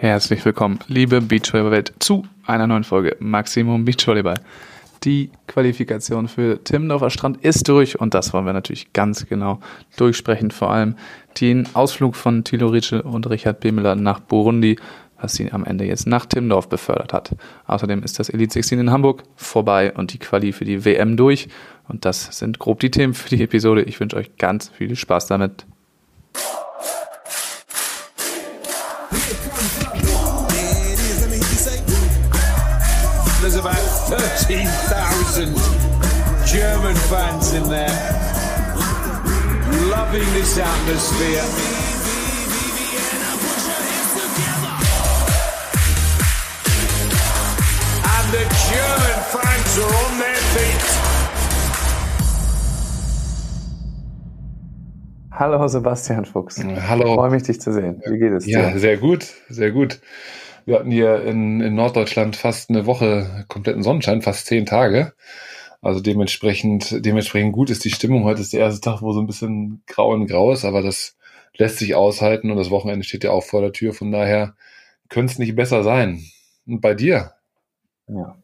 Herzlich willkommen, liebe Beachvolleyball-Welt, zu einer neuen Folge Maximum Beachvolleyball. Die Qualifikation für Timmendorfer Strand ist durch und das wollen wir natürlich ganz genau durchsprechen. Vor allem den Ausflug von Thilo Ritschel und Richard Bemeler nach Burundi, was sie am Ende jetzt nach Timmendorf befördert hat. Außerdem ist das Elite 16 in Hamburg vorbei und die Quali für die WM durch. Und das sind grob die Themen für die Episode. Ich wünsche euch ganz viel Spaß damit. 13,000 German fans in there, loving this atmosphere. And the German fans are on their feet. Hallo Sebastian Fuchs. Hallo. Ich freue mich, dich zu sehen. Wie geht es dir? Ja, sehr gut, sehr gut. Wir hatten hier in, in Norddeutschland fast eine Woche kompletten Sonnenschein, fast zehn Tage. Also dementsprechend, dementsprechend gut ist die Stimmung. Heute ist der erste Tag, wo so ein bisschen grau und grau ist, aber das lässt sich aushalten und das Wochenende steht ja auch vor der Tür. Von daher könnte es nicht besser sein. Und bei dir? Ja.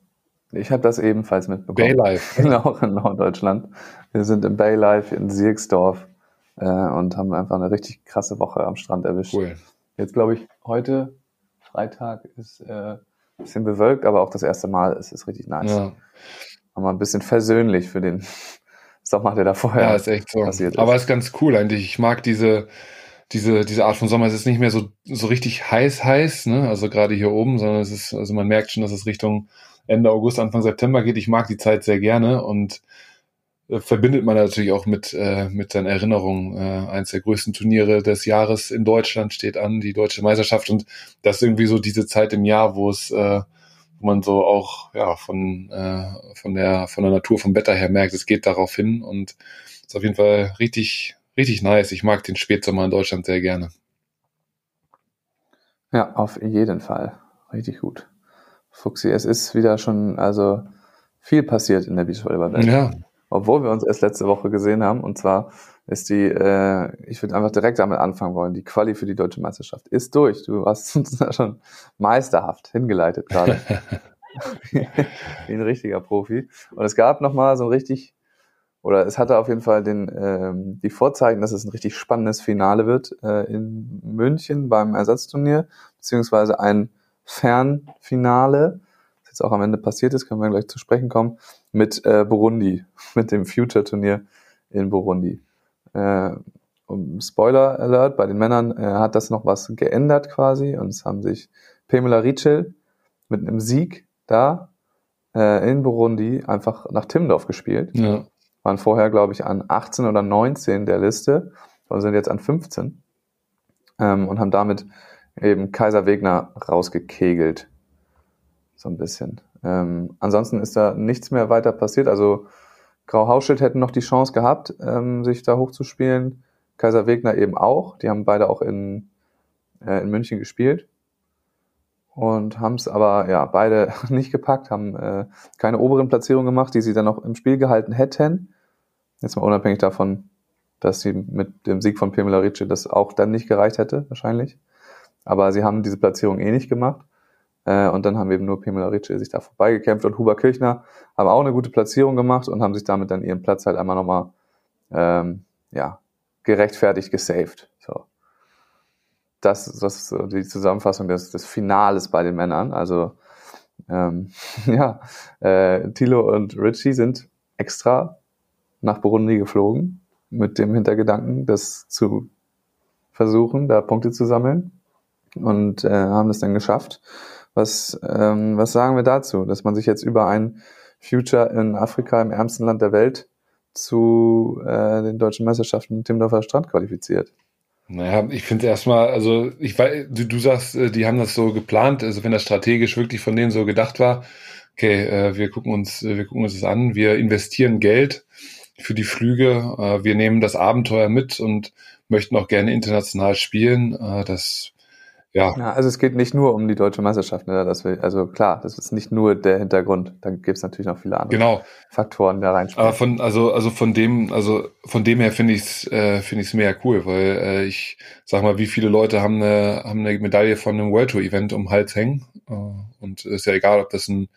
Ich habe das ebenfalls mitbekommen. Baylife. Genau, in Norddeutschland. Wir sind im Baylife in Sierksdorf äh, und haben einfach eine richtig krasse Woche am Strand erwischt. Cool. Jetzt glaube ich, heute, Freitag, ist äh, ein bisschen bewölkt, aber auch das erste Mal ist es richtig nice. Ja. Haben wir ein bisschen versöhnlich für den Sommer, der da vorher Ja, ist echt so. passiert ist. Aber ist ganz cool eigentlich. Ich mag diese, diese, diese Art von Sommer. Es ist nicht mehr so, so richtig heiß, heiß, ne? Also gerade hier oben, sondern es ist, also man merkt schon, dass es Richtung Ende August, Anfang September geht. Ich mag die Zeit sehr gerne und verbindet man natürlich auch mit, äh, mit seinen Erinnerungen. Äh, eins der größten Turniere des Jahres in Deutschland steht an, die deutsche Meisterschaft. Und das ist irgendwie so diese Zeit im Jahr, wo es, äh, wo man so auch ja von, äh, von der von der Natur, vom Wetter her merkt, es geht darauf hin und ist auf jeden Fall richtig, richtig nice. Ich mag den Spätsommer in Deutschland sehr gerne. Ja, auf jeden Fall. Richtig gut. Fuxi, es ist wieder schon, also viel passiert in der Beachvolleyball-Welt. Ja, Obwohl wir uns erst letzte Woche gesehen haben. Und zwar ist die, äh, ich würde einfach direkt damit anfangen wollen, die Quali für die deutsche Meisterschaft ist durch. Du hast uns da schon meisterhaft hingeleitet gerade. Wie ein richtiger Profi. Und es gab nochmal so ein richtig, oder es hatte auf jeden Fall den, ähm, die Vorzeichen, dass es ein richtig spannendes Finale wird äh, in München beim Ersatzturnier, beziehungsweise ein Fernfinale, das jetzt auch am Ende passiert ist, können wir gleich zu sprechen kommen, mit äh, Burundi, mit dem Future-Turnier in Burundi. Äh, um Spoiler Alert, bei den Männern äh, hat das noch was geändert quasi und es haben sich Pamela Ritschel mit einem Sieg da äh, in Burundi einfach nach Timmendorf gespielt. ja, Waren vorher, glaube ich, an 18 oder 19 der Liste und sind jetzt an 15 ähm, und haben damit eben Kaiser Wegner rausgekegelt. So ein bisschen. Ähm, ansonsten ist da nichts mehr weiter passiert. Also Grau Hauschild hätten noch die Chance gehabt, ähm, sich da hochzuspielen. Kaiser Wegner eben auch. Die haben beide auch in, äh, in München gespielt und haben es aber ja beide nicht gepackt, haben äh, keine oberen Platzierungen gemacht, die sie dann noch im Spiel gehalten hätten. Jetzt mal unabhängig davon, dass sie mit dem Sieg von Pamela Ricci das auch dann nicht gereicht hätte, wahrscheinlich. Aber sie haben diese Platzierung eh nicht gemacht. Äh, und dann haben eben nur Pamela Ricci sich da vorbeigekämpft und Huber Kirchner haben auch eine gute Platzierung gemacht und haben sich damit dann ihren Platz halt einmal nochmal ähm, ja, gerechtfertigt gesaved. So. Das, das ist so die Zusammenfassung des, des Finales bei den Männern. Also ähm, ja, äh, Thilo und Richie sind extra nach Burundi geflogen mit dem Hintergedanken, das zu versuchen, da Punkte zu sammeln und äh, haben das dann geschafft. Was, ähm, was sagen wir dazu, dass man sich jetzt über ein Future in Afrika, im ärmsten Land der Welt, zu äh, den deutschen Meisterschaften im Timmendorfer Strand qualifiziert? Naja, ich finde erstmal, also ich weiß, du, du sagst, äh, die haben das so geplant, also wenn das strategisch wirklich von denen so gedacht war, okay, äh, wir gucken uns, äh, wir gucken uns das an, wir investieren Geld für die Flüge, äh, wir nehmen das Abenteuer mit und möchten auch gerne international spielen. Äh, das ja. Ja, also es geht nicht nur um die deutsche Meisterschaft, ne? Wir, also klar, das ist nicht nur der Hintergrund. Da gibt es natürlich noch viele andere Genau. Faktoren, da Aber reinspielen. von, also, also von dem, also von dem her finde ich es äh, finde ich es mega cool, weil äh, ich sag mal, wie viele Leute haben eine, haben eine Medaille von einem World Tour Event um den Hals hängen. Äh, und ist ja egal, ob das ein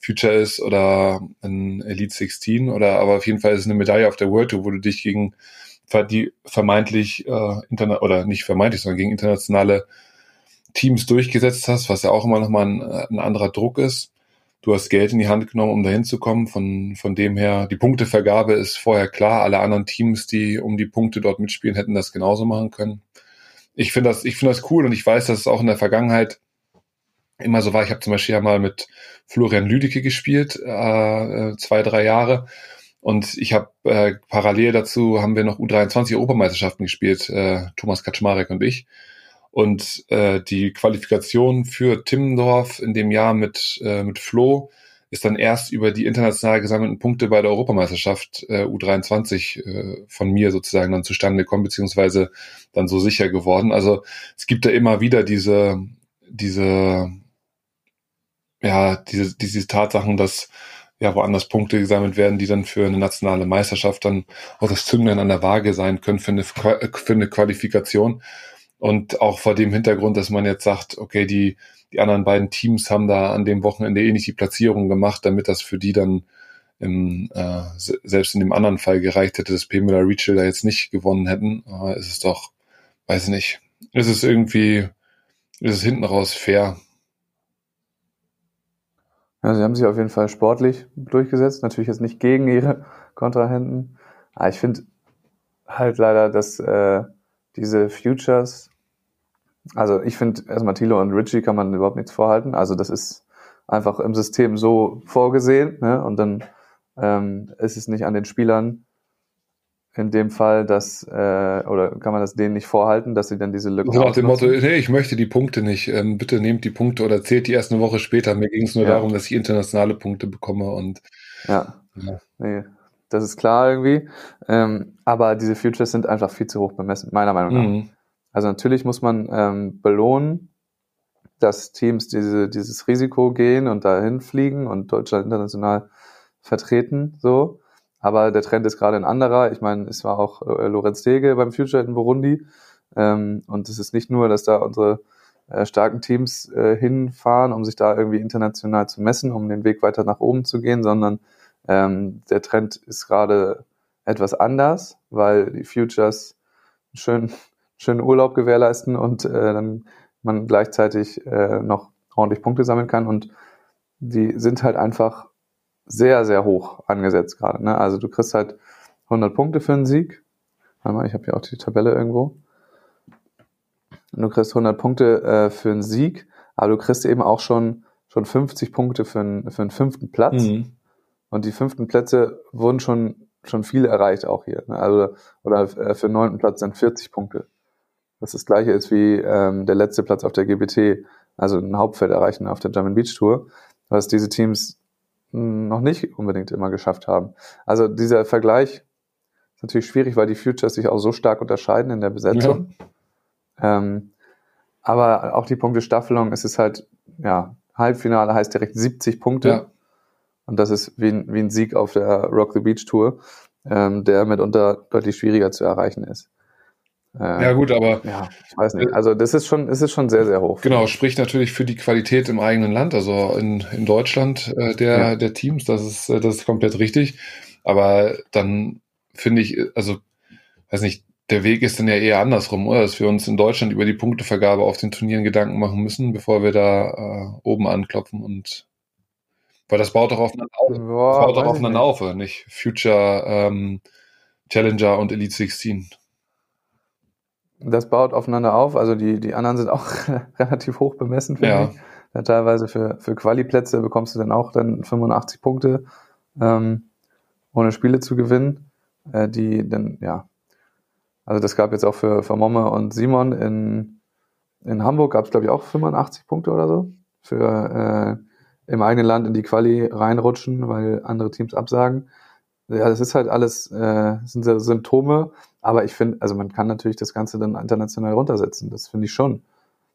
Future ist oder ein Elite 16 oder aber auf jeden Fall ist es eine Medaille auf der World Tour, wo du dich gegen die vermeintlich äh, interna oder nicht vermeintlich, sondern gegen internationale Teams durchgesetzt hast, was ja auch immer nochmal ein, ein anderer Druck ist. Du hast Geld in die Hand genommen, um dahin zu kommen. Von, von dem her, die Punktevergabe ist vorher klar. Alle anderen Teams, die um die Punkte dort mitspielen, hätten das genauso machen können. Ich finde das, ich finde das cool und ich weiß, dass es auch in der Vergangenheit immer so war. Ich habe zum Beispiel ja mal mit Florian Lüdecke gespielt, äh, äh, zwei, drei Jahre. Und ich habe äh, parallel dazu haben wir noch U23 Europameisterschaften gespielt, äh, Thomas Kaczmarek und ich. Und äh, die Qualifikation für Timmendorf in dem Jahr mit, äh, mit Flo ist dann erst über die international gesammelten Punkte bei der Europameisterschaft äh, U23 äh, von mir sozusagen dann zustande gekommen, beziehungsweise dann so sicher geworden. Also es gibt da immer wieder diese, diese, ja, diese, diese Tatsachen, dass ja woanders Punkte gesammelt werden, die dann für eine nationale Meisterschaft dann auch das Zünglein an der Waage sein können für eine, für eine Qualifikation. Und auch vor dem Hintergrund, dass man jetzt sagt, okay, die, die anderen beiden Teams haben da an dem Wochenende eh nicht die Platzierung gemacht, damit das für die dann im, äh, se- selbst in dem anderen Fall gereicht hätte, dass P. Müller Rachel da jetzt nicht gewonnen hätten, äh, ist es doch, weiß ich nicht, ist es irgendwie, ist es hinten raus fair. Ja, sie haben sich auf jeden Fall sportlich durchgesetzt. Natürlich jetzt nicht gegen ihre Kontrahenten. Aber ich finde halt leider, dass äh, diese Futures, also ich finde erstmal Thilo und Richie kann man überhaupt nichts vorhalten. Also das ist einfach im System so vorgesehen. Ne? Und dann ähm, ist es nicht an den Spielern in dem Fall, dass, äh, oder kann man das denen nicht vorhalten, dass sie dann diese Lücken So nach dem Motto, nee, ich möchte die Punkte nicht, ähm, bitte nehmt die Punkte oder zählt die erst eine Woche später. Mir ging es nur Ja. darum, dass ich internationale Punkte bekomme und Ja. Ja. Nee, das ist klar irgendwie. Ähm, aber diese Futures sind einfach viel zu hoch bemessen, meiner Meinung nach. Mhm. Also natürlich muss man ähm, belohnen, dass Teams diese, dieses Risiko gehen und dahin fliegen und Deutschland international vertreten, so. Aber der Trend ist gerade ein anderer. Ich meine, es war auch äh, Lorenz Dege beim Future in Burundi. Ähm, und es ist nicht nur, dass da unsere äh, starken Teams äh, hinfahren, um sich da irgendwie international zu messen, um den Weg weiter nach oben zu gehen, sondern ähm, der Trend ist gerade etwas anders, weil die Futures schön schönen Urlaub gewährleisten und äh, dann man gleichzeitig äh, noch ordentlich Punkte sammeln kann und die sind halt einfach sehr, sehr hoch angesetzt gerade. Ne? Also du kriegst halt 100 Punkte für einen Sieg. Warte mal, ich habe hier auch die Tabelle irgendwo. Und du kriegst 100 Punkte äh, für einen Sieg, aber du kriegst eben auch schon, schon 50 Punkte für einen, für einen fünften Platz. Mhm. Und die fünften Plätze wurden schon, schon viele erreicht auch hier. Ne? Also, oder äh, für den neunten Platz sind 40 Punkte. Das das gleiche ist wie ähm, der letzte Platz auf der GBT, also ein Hauptfeld erreichen auf der German Beach Tour, was diese Teams mh, noch nicht unbedingt immer geschafft haben. Also dieser Vergleich ist natürlich schwierig, weil die Futures sich auch so stark unterscheiden in der Besetzung. Ähm, aber auch die Punktestaffelung, es ist halt, ja, Halbfinale heißt direkt 70 Punkte. Ja. Und das ist wie ein, wie ein Sieg auf der Rock the Beach Tour, ähm, der mitunter deutlich schwieriger zu erreichen ist. Ähm, Ja gut, aber ja, ich weiß nicht. Also das ist schon, es ist schon sehr, sehr hoch. genau, spricht natürlich für die Qualität im eigenen Land, also in, in Deutschland äh, der, Ja. der Teams, das ist, äh, das ist komplett richtig. Aber dann finde ich, äh, also, weiß nicht, der Weg ist dann ja eher andersrum, oder? Dass wir uns in Deutschland über die Punktevergabe auf den Turnieren Gedanken machen müssen, bevor wir da äh, oben anklopfen und weil das baut doch aufeinander auf. Boah, baut doch aufeinander auf, oder nicht? Future, ähm, Challenger und Elite 16. Das baut aufeinander auf. Also die, die anderen sind auch relativ hoch bemessen, finde Ja. ich. Ja, teilweise für, für Quali-Plätze bekommst du dann auch dann 85 Punkte, ähm, ohne Spiele zu gewinnen. Äh, die dann, ja. Also das gab jetzt auch für, für Momme und Simon in, in Hamburg gab es, glaube ich, auch 85 Punkte oder so. Für äh, im eigenen Land in die Quali reinrutschen, weil andere Teams absagen. Ja, das ist halt alles, äh, sind so Symptome, aber ich finde, also man kann natürlich das Ganze dann international runtersetzen. Das finde ich schon.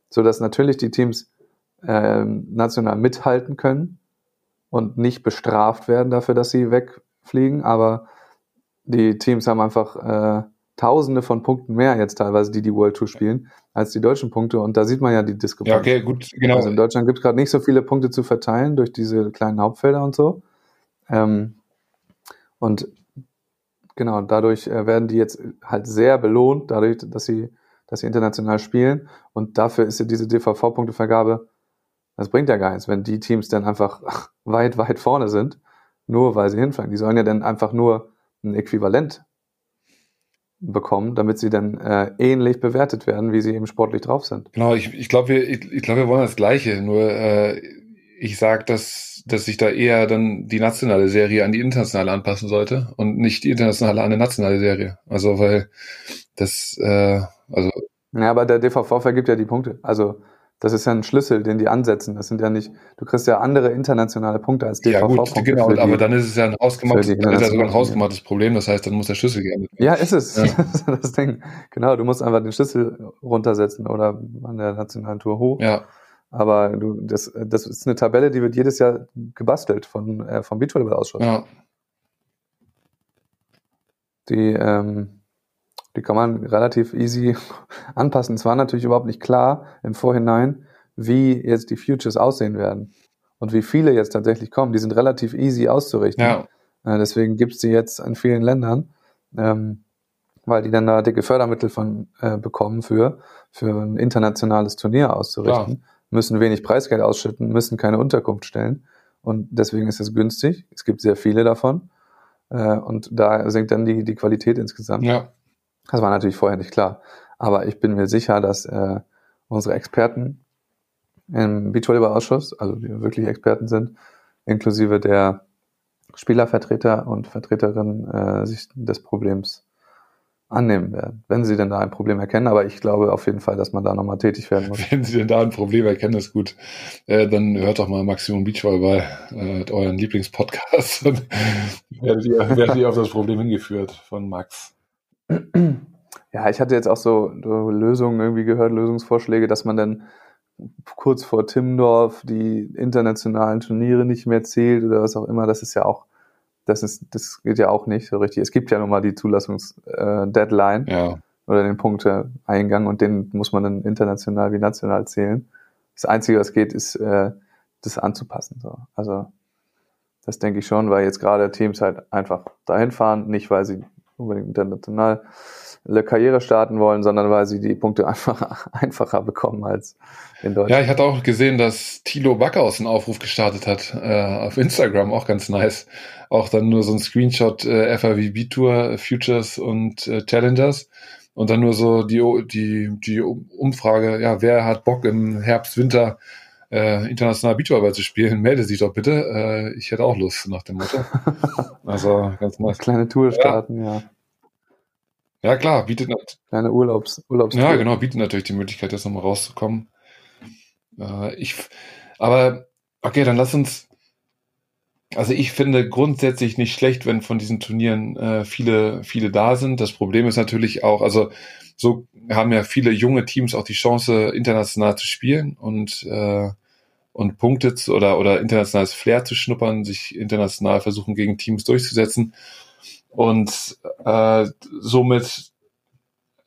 sodass natürlich die Teams ähm, national mithalten können und nicht bestraft werden dafür, dass sie wegfliegen, aber die Teams haben einfach äh, Tausende von Punkten mehr jetzt teilweise, die die World Tour spielen, als die deutschen Punkte. Und da sieht man ja die Diskrepanz. Ja, okay, gut, genau. Also in Deutschland gibt es gerade nicht so viele Punkte zu verteilen durch diese kleinen Hauptfelder und so. Ähm, und genau, dadurch äh, werden die jetzt halt sehr belohnt, dadurch, dass sie, dass sie international spielen. Und dafür ist ja diese DVV-Punktevergabe, das bringt ja gar nichts, wenn die Teams dann einfach weit, weit vorne sind, nur weil sie hinfallen. Die sollen ja dann einfach nur ein Äquivalent bekommen, damit sie dann äh, ähnlich bewertet werden, wie sie eben sportlich drauf sind. Genau, ich, ich glaube, wir, ich, ich glaub, wir wollen das Gleiche, nur äh, ich sage, dass, dass sich da eher dann die nationale Serie an die internationale anpassen sollte und nicht die internationale an die nationale Serie. Also weil das, äh, also. Ja, aber der DVV vergibt ja die Punkte. Also das ist ja ein Schlüssel, den die ansetzen. Das sind ja nicht, du kriegst ja andere internationale Punkte als DVV. Ja gut, genau, die, aber dann ist es ja ein hausgemachtes, dann ist ja sogar ein hausgemachtes Problem. Das heißt, dann muss der Schlüssel geändert werden. Ja, ist es. Ja. das Ding. Genau, du musst einfach den Schlüssel runtersetzen oder an der nationalen Tour hoch. Ja. Aber du, das, das ist eine Tabelle, die wird jedes Jahr gebastelt von, äh, vom Beachvolleyball-Ausschuss. Ja. Die, ähm, die kann man relativ easy anpassen. Es war natürlich überhaupt nicht klar im Vorhinein, wie jetzt die Futures aussehen werden und wie viele jetzt tatsächlich kommen. Die sind relativ easy auszurichten. Ja. Äh, deswegen gibt's die jetzt in vielen Ländern, ähm, weil die dann da dicke Fördermittel von äh, bekommen für, für ein internationales Turnier auszurichten, Klar. müssen wenig Preisgeld ausschütten, müssen keine Unterkunft stellen. Und deswegen ist es günstig. Es gibt sehr viele davon. Äh, und da sinkt dann die, die Qualität insgesamt. Ja. Das war natürlich vorher nicht klar. Aber ich bin mir sicher, dass äh, unsere Experten im Beachvolleyball-Ausschuss, also die wirklich Experten sind, inklusive der Spielervertreter und Vertreterinnen, äh, sich des Problems annehmen werden, wenn sie denn da ein Problem erkennen. Aber ich glaube auf jeden Fall, dass man da nochmal tätig werden muss. Wenn sie denn da ein Problem erkennen, ist gut. Äh, dann hört doch mal Maximum Beachvolleyball, äh, euren Lieblingspodcast. Dann werdet ihr, werdet ihr auf das Problem hingeführt von Max. Ja, ich hatte jetzt auch so, Lösungen irgendwie gehört, Lösungsvorschläge, dass man dann kurz vor Timmendorf die internationalen Turniere nicht mehr zählt oder was auch immer. Das ist ja auch, das ist, das geht ja auch nicht so richtig. Es gibt ja nun mal die Zulassungs-Deadline äh, ja. oder den Punkteeingang und den muss man dann international wie national zählen. Das Einzige, was geht, ist, äh, das anzupassen. So. Also das denke ich schon, weil jetzt gerade Teams halt einfach dahin fahren, nicht weil sie unbedingt international eine Karriere starten wollen, sondern weil sie die Punkte einfach einfacher bekommen als in Deutschland. Ja, ich hatte auch gesehen, dass Thilo Backhaus einen Aufruf gestartet hat äh, auf Instagram, auch ganz nice. Auch dann nur so ein Screenshot äh, FAWB Tour, Futures und äh, Challengers und dann nur so die, die, die Umfrage, ja, wer hat Bock im Herbst, Winter äh, international Beachvolleyball zu spielen, melde sich doch bitte. Äh, ich hätte auch Lust nach dem Motto. Also ganz nice. Kleine Tour starten, ja. ja. Ja, klar, bietet Kleine Urlaubs, Urlaubs Ja, genau, bietet natürlich die Möglichkeit, jetzt nochmal rauszukommen. Äh, ich, aber, okay, dann lass uns, also ich finde grundsätzlich nicht schlecht, wenn von diesen Turnieren äh, viele, viele da sind. Das Problem ist natürlich auch, also so haben ja viele junge Teams auch die Chance, international zu spielen und, äh, und Punkte zu, oder, oder internationales Flair zu schnuppern, sich international versuchen, gegen Teams durchzusetzen. Und äh, somit,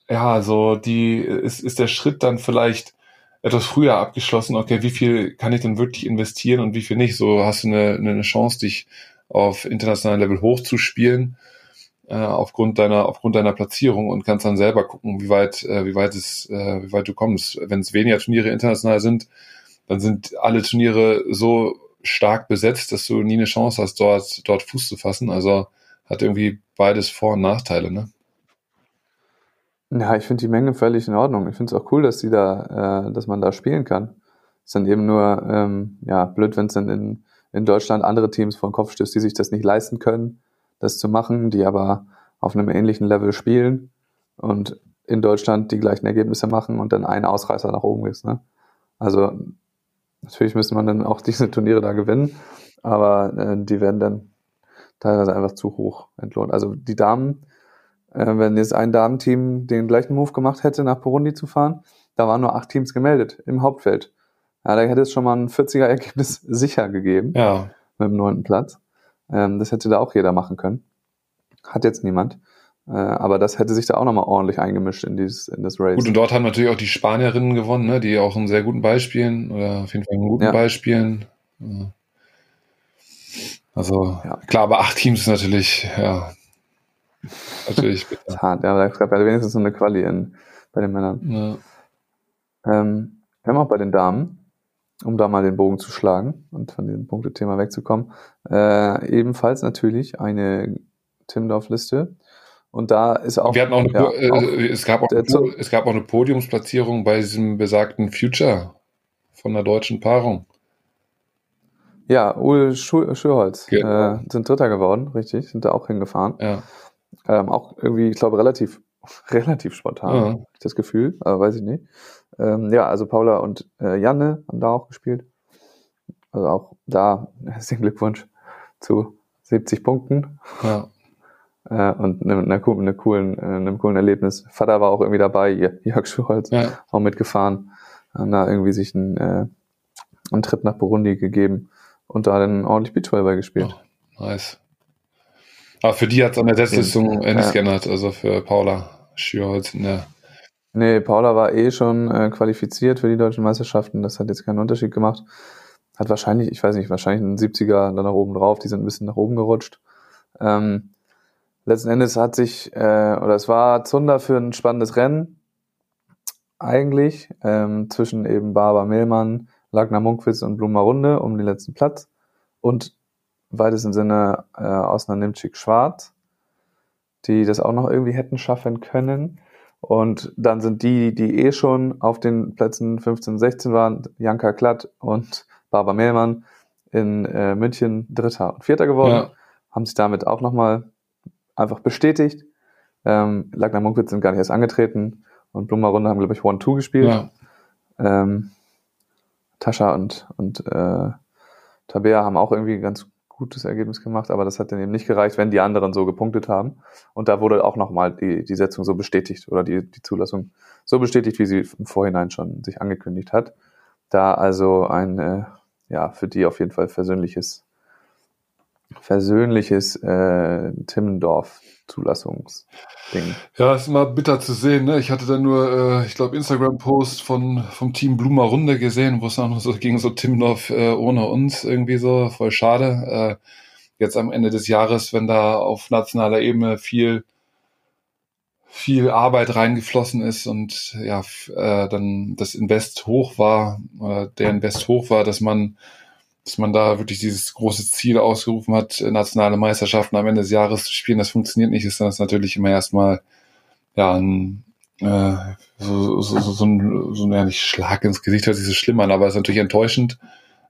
ja, so die ist, ist der Schritt dann vielleicht etwas früher abgeschlossen, okay, wie viel kann ich denn wirklich investieren und wie viel nicht? So hast du eine, eine Chance, dich auf internationalem Level hochzuspielen, äh, aufgrund deiner, aufgrund deiner Platzierung und kannst dann selber gucken, wie weit, äh, wie weit es, äh, wie weit du kommst. Wenn es weniger Turniere international sind, dann sind alle Turniere so stark besetzt, dass du nie eine Chance hast, dort, dort Fuß zu fassen. Also hat irgendwie beides Vor- und Nachteile, ne? Ja, ich finde die Menge völlig in Ordnung. Ich finde es auch cool, dass die da, äh, dass man da spielen kann. Ist dann eben nur ähm, ja blöd, wenn es dann in, in Deutschland andere Teams vor den Kopf stößt, die sich das nicht leisten können, das zu machen, die aber auf einem ähnlichen Level spielen und in Deutschland die gleichen Ergebnisse machen und dann ein Ausreißer nach oben ist. Ne? Also natürlich müsste man dann auch diese Turniere da gewinnen, aber äh, die werden dann teilweise einfach zu hoch entlohnt. Also die Damen, äh, wenn jetzt ein Damenteam den gleichen Move gemacht hätte, nach Burundi zu fahren, da waren nur acht Teams gemeldet im Hauptfeld. Ja, da hätte es schon mal ein 40er-Ergebnis sicher gegeben Ja, mit dem neunten Platz. Ähm, das hätte da auch jeder machen können. Hat jetzt niemand. Äh, aber das hätte sich da auch nochmal ordentlich eingemischt in, dieses, in das Race. gut, und dort haben natürlich auch die Spanierinnen gewonnen, ne, die auch einen sehr guten Ball spielen oder auf jeden Fall einen guten Ja. Ball spielen. Ja. Also Ja. klar, aber acht Teams ist natürlich, ja, natürlich. Das ist hart. Ja, es gab ja wenigstens so eine Quali in, bei den Männern. Ja. Ähm, wir haben auch bei den Damen, um da mal den Bogen zu schlagen und von diesem Punktethema wegzukommen, äh, ebenfalls natürlich eine Timdorf-Liste. Und da ist auch. Wir hatten auch eine, ja, äh, auch es, gab auch, Zo- es gab auch eine Podiumsplatzierung bei diesem besagten Future von der deutschen Paarung. Ja, Uwe Schu Schürholz Genau. äh, sind Dritter geworden, richtig, sind da auch hingefahren. Ja, Ähm, auch irgendwie, ich glaube, relativ, relativ spontan, Ja. das Gefühl, aber weiß ich nicht. Ähm, ja, also Paula und äh, Janne haben da auch gespielt. Also auch da herzlichen Glückwunsch zu 70 Punkten ja. äh, und einem, einer, einer coolen, äh, einem coolen Erlebnis. Vater war auch irgendwie dabei, Jörg Schulholz, ja. auch mitgefahren, haben da irgendwie sich einen, äh, einen Trip nach Burundi gegeben und da dann ordentlich Beachvolleyball gespielt. Nice. Aber für die hat es an der Setzlistung äh, nichts Ja. geändert, also für Paula Schürholz in der Nee, Paula war eh schon äh, qualifiziert für die deutschen Meisterschaften. Das hat jetzt keinen Unterschied gemacht. Hat wahrscheinlich, ich weiß nicht, wahrscheinlich einen 70er dann nach oben drauf. Die sind ein bisschen nach oben gerutscht. Ähm, letzten Endes hat sich, äh, oder es war Zunder für ein spannendes Rennen. Eigentlich ähm, zwischen eben Barbara Mehlmann, Lagner Munkwitz und Bluma Runde um den letzten Platz. Und im weitesten Sinne äh, Osna Nimczyk Schwarz, die das auch noch irgendwie hätten schaffen können. Und dann sind die, die eh schon auf den Plätzen 15 und 16 waren, Janka Klatt und Barbara Mehlmann in äh, München Dritter und Vierter geworden, Ja. haben sich damit auch nochmal einfach bestätigt. Ähm, Lagner Munkwitz sind gar nicht erst angetreten und Blumer Runde haben, glaube ich, One-Two gespielt. ja, Ähm, Tascha und, und äh, Tabea haben auch irgendwie ein ganz gutes Ergebnis gemacht, aber das hat dann eben nicht gereicht, wenn die anderen so gepunktet haben. Und da wurde auch nochmal die, die Setzung so bestätigt oder die, die Zulassung so bestätigt, wie sie im Vorhinein schon sich angekündigt hat. Da also ein, äh, ja, für die auf jeden Fall versöhnliches, versöhnliches äh, Timmendorf-Zulassungsding. Ja, ist immer bitter zu sehen. Ne? Ich hatte da nur, äh, ich glaube, Instagram-Post von vom Team Blumer Runde gesehen, wo es auch noch so ging, so Timdorf äh, ohne uns irgendwie so, voll schade. Äh, jetzt am Ende des Jahres, wenn da auf nationaler Ebene viel viel Arbeit reingeflossen ist und ja, äh, dann das Invest hoch war, oder der Invest hoch war, dass man dass man da wirklich dieses große Ziel ausgerufen hat, äh, nationale Meisterschaften am Ende des Jahres zu spielen, das funktioniert nicht, ist das natürlich immer erstmal ja ein äh, so, so, so, so ein, so ein ja, nicht Schlag ins Gesicht hört sich so schlimm an, aber ist natürlich enttäuschend.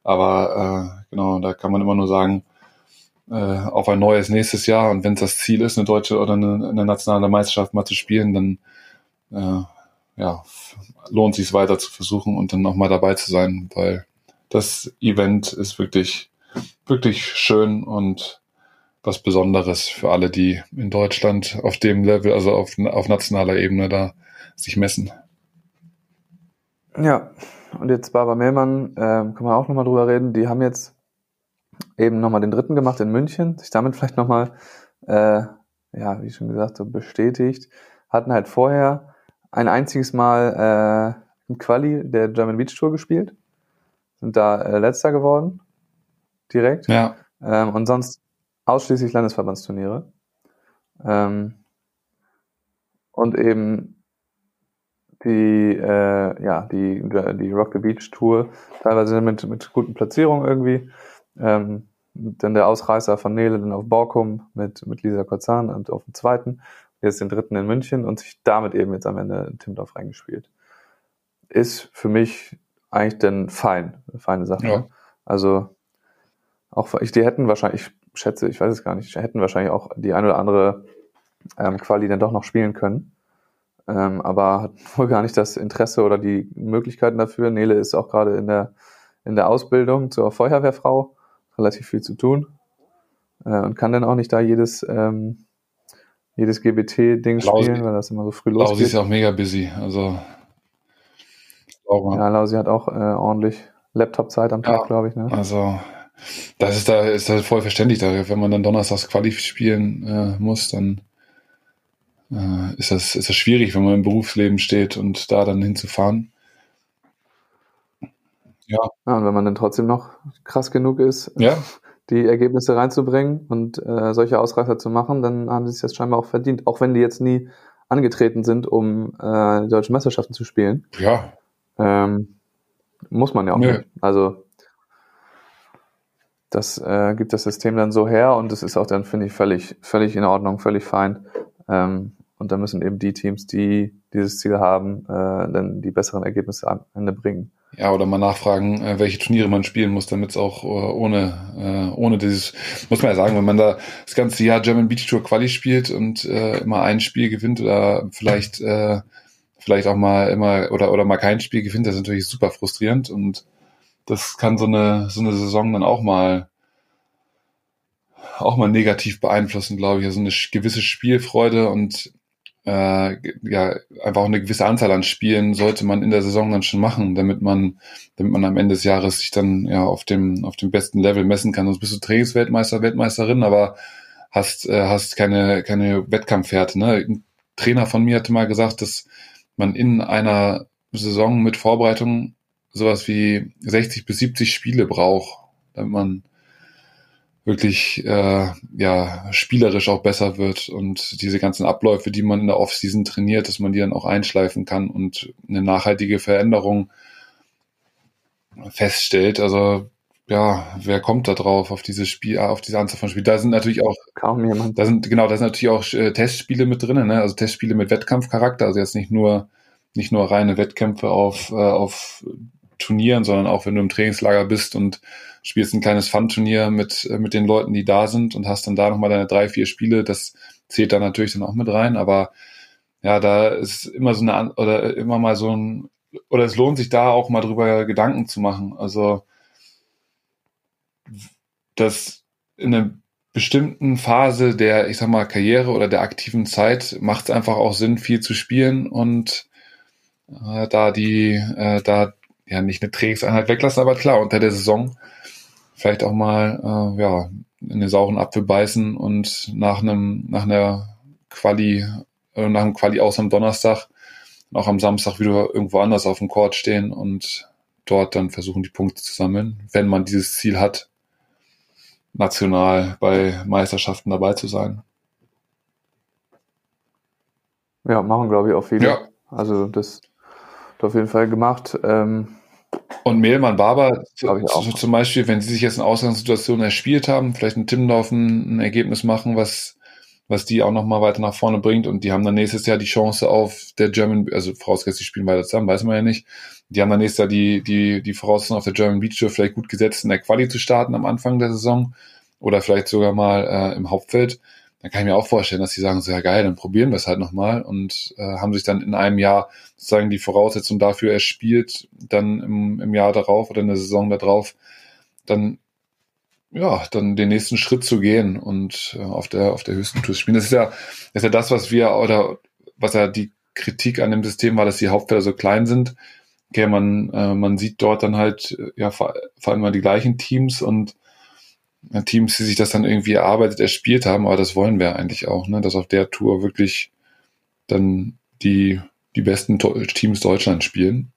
Aber äh, genau, da kann man immer nur sagen, äh, auf ein neues nächstes Jahr und wenn es das Ziel ist, eine deutsche oder eine, eine nationale Meisterschaft mal zu spielen, dann äh, ja, lohnt sich weiter zu versuchen und dann noch mal dabei zu sein, weil das Event ist wirklich, wirklich schön und was Besonderes für alle, die in Deutschland auf dem Level, also auf, auf nationaler Ebene da sich messen. Ja, und jetzt Barbara Mehlmann, ähm, können wir auch nochmal drüber reden. Die haben jetzt eben nochmal den dritten gemacht in München, sich damit vielleicht nochmal, äh, ja, wie schon gesagt, so bestätigt. Hatten halt vorher ein einziges Mal äh, im Quali der German Beach Tour gespielt, sind da äh, letzter geworden, direkt. Ja, Ähm, und sonst ausschließlich Landesverbandsturniere. Ähm, und eben die, äh, ja, die, die Rock the Beach Tour, teilweise mit, mit guten Platzierungen irgendwie. Ähm, dann der Ausreißer von Nele dann auf Borkum mit, mit Lisa Kozan und auf dem zweiten. Jetzt den dritten in München und sich damit eben jetzt am Ende in Timdorf reingespielt. Ist für mich eigentlich dann fein, eine feine Sache. Ja. Also auch ich, die hätten wahrscheinlich, ich schätze, ich weiß es gar nicht, hätten wahrscheinlich auch die ein oder andere ähm, Quali dann doch noch spielen können. Ähm, aber hat wohl gar nicht das Interesse oder die Möglichkeiten dafür. Nele ist auch gerade in der, in der Ausbildung zur Feuerwehrfrau, relativ viel zu tun äh, und kann dann auch nicht da jedes, ähm, jedes GBT-Ding spielen, weil das immer so früh Lausi losgeht. ist ja auch mega busy. Also Laura. Ja, Lausi hat auch äh, ordentlich Laptop-Zeit am Tag, Ja. glaube ich. Ne? Also, das ist da ist das voll verständlich. Da, wenn man dann donnerstags Quali spielen äh, muss, dann äh, ist, das, ist das schwierig, wenn man im Berufsleben steht und da dann hinzufahren. Ja, und wenn man dann trotzdem noch krass genug ist, Ja, die Ergebnisse reinzubringen und äh, solche Ausreißer zu machen, dann haben sie es jetzt scheinbar auch verdient. Auch wenn die jetzt nie angetreten sind, um äh, die deutschen Meisterschaften zu spielen. ja, Ähm, muss man ja auch Nö. nicht. Also das äh, gibt das System dann so her und das ist auch dann, finde ich, völlig, völlig in Ordnung, völlig fein. Ähm, und da müssen eben die Teams, die dieses Ziel haben, äh, dann die besseren Ergebnisse am Ende bringen. Ja, oder mal nachfragen, äh, welche Turniere man spielen muss, damit es auch äh, ohne, äh, ohne dieses, muss man ja sagen, wenn man da das ganze Jahr German Beach Tour Quali spielt und äh, immer ein Spiel gewinnt oder vielleicht, äh, vielleicht auch mal immer oder, oder mal kein Spiel gewinnt, das ist natürlich super frustrierend und das kann so eine, so eine Saison dann auch mal auch mal negativ beeinflussen, glaube ich. Also eine gewisse Spielfreude und äh, ja, einfach auch eine gewisse Anzahl an Spielen sollte man in der Saison dann schon machen, damit man, damit man am Ende des Jahres sich dann ja auf dem, auf dem besten Level messen kann. Sonst bist du Trainingsweltmeister, Weltmeisterin, aber hast, äh, hast keine, keine Wettkampfwerte. Ne? Ein Trainer von mir hatte mal gesagt, dass man in einer Saison mit Vorbereitung sowas wie 60 bis 70 Spiele braucht, damit man wirklich äh, ja spielerisch auch besser wird und diese ganzen Abläufe, die man in der Offseason trainiert, dass man die dann auch einschleifen kann und eine nachhaltige Veränderung feststellt. Also ja, wer kommt da drauf auf dieses Spiel, auf diese Anzahl von Spielen? Da sind natürlich auch Kaum jemand. da sind, genau, da sind natürlich auch äh, Testspiele mit drin, ne? also Testspiele mit Wettkampfcharakter, also jetzt nicht nur, nicht nur reine Wettkämpfe auf, äh, auf Turnieren, sondern auch wenn du im Trainingslager bist und spielst ein kleines Fun-Turnier mit, äh, mit den Leuten, die da sind und hast dann da nochmal deine drei, vier Spiele, das zählt da natürlich dann auch mit rein, aber ja, da ist immer so eine, oder immer mal so ein, oder es lohnt sich da auch mal drüber Gedanken zu machen, also, dass in einer bestimmten Phase der, ich sag mal, Karriere oder der aktiven Zeit macht es einfach auch Sinn, viel zu spielen und äh, da die, äh, da ja nicht eine Trainingseinheit weglassen, aber klar, unter der Saison vielleicht auch mal äh, ja, in den sauren Apfel beißen und nach einem, nach einer Quali, äh, nach einem Quali aus am Donnerstag, auch am Samstag wieder irgendwo anders auf dem Court stehen und dort dann versuchen, die Punkte zu sammeln, wenn man dieses Ziel hat, national bei Meisterschaften dabei zu sein. Ja, machen, glaube ich, auch viele. Ja. Also das hat auf jeden Fall gemacht. Ähm, Und Mehlmann Barber zu, zum Beispiel, wenn sie sich jetzt in Ausgangssituationen erspielt haben, vielleicht ein Timmendorf ein, ein Ergebnis machen, was, was die auch nochmal weiter nach vorne bringt und die haben dann nächstes Jahr die Chance auf der German, also vorausgesetzt, die spielen weiter zusammen, weiß man ja nicht. Die haben dann nächstes Jahr die, die, die Voraussetzung auf der German Beach Tour vielleicht gut gesetzt, in der Quali zu starten am Anfang der Saison oder vielleicht sogar mal äh, im Hauptfeld. Dann kann ich mir auch vorstellen, dass die sagen, so ja geil, dann probieren wir es halt nochmal und äh, haben sich dann in einem Jahr sozusagen die Voraussetzung dafür erspielt, dann im, im Jahr darauf oder in der Saison darauf dann ja, dann den nächsten Schritt zu gehen und äh, auf der auf der höchsten Tour zu spielen. Das ist ja das ist ja das, was wir oder was ja die Kritik an dem System war, dass die Hauptfelder so klein sind. Okay, man äh, man sieht dort dann halt äh, ja vor, vor allem mal die gleichen Teams und äh, Teams, die sich das dann irgendwie erarbeitet, erspielt haben, aber das wollen wir eigentlich auch, ne, dass auf der Tour wirklich dann die die besten To- Teams Deutschlands spielen.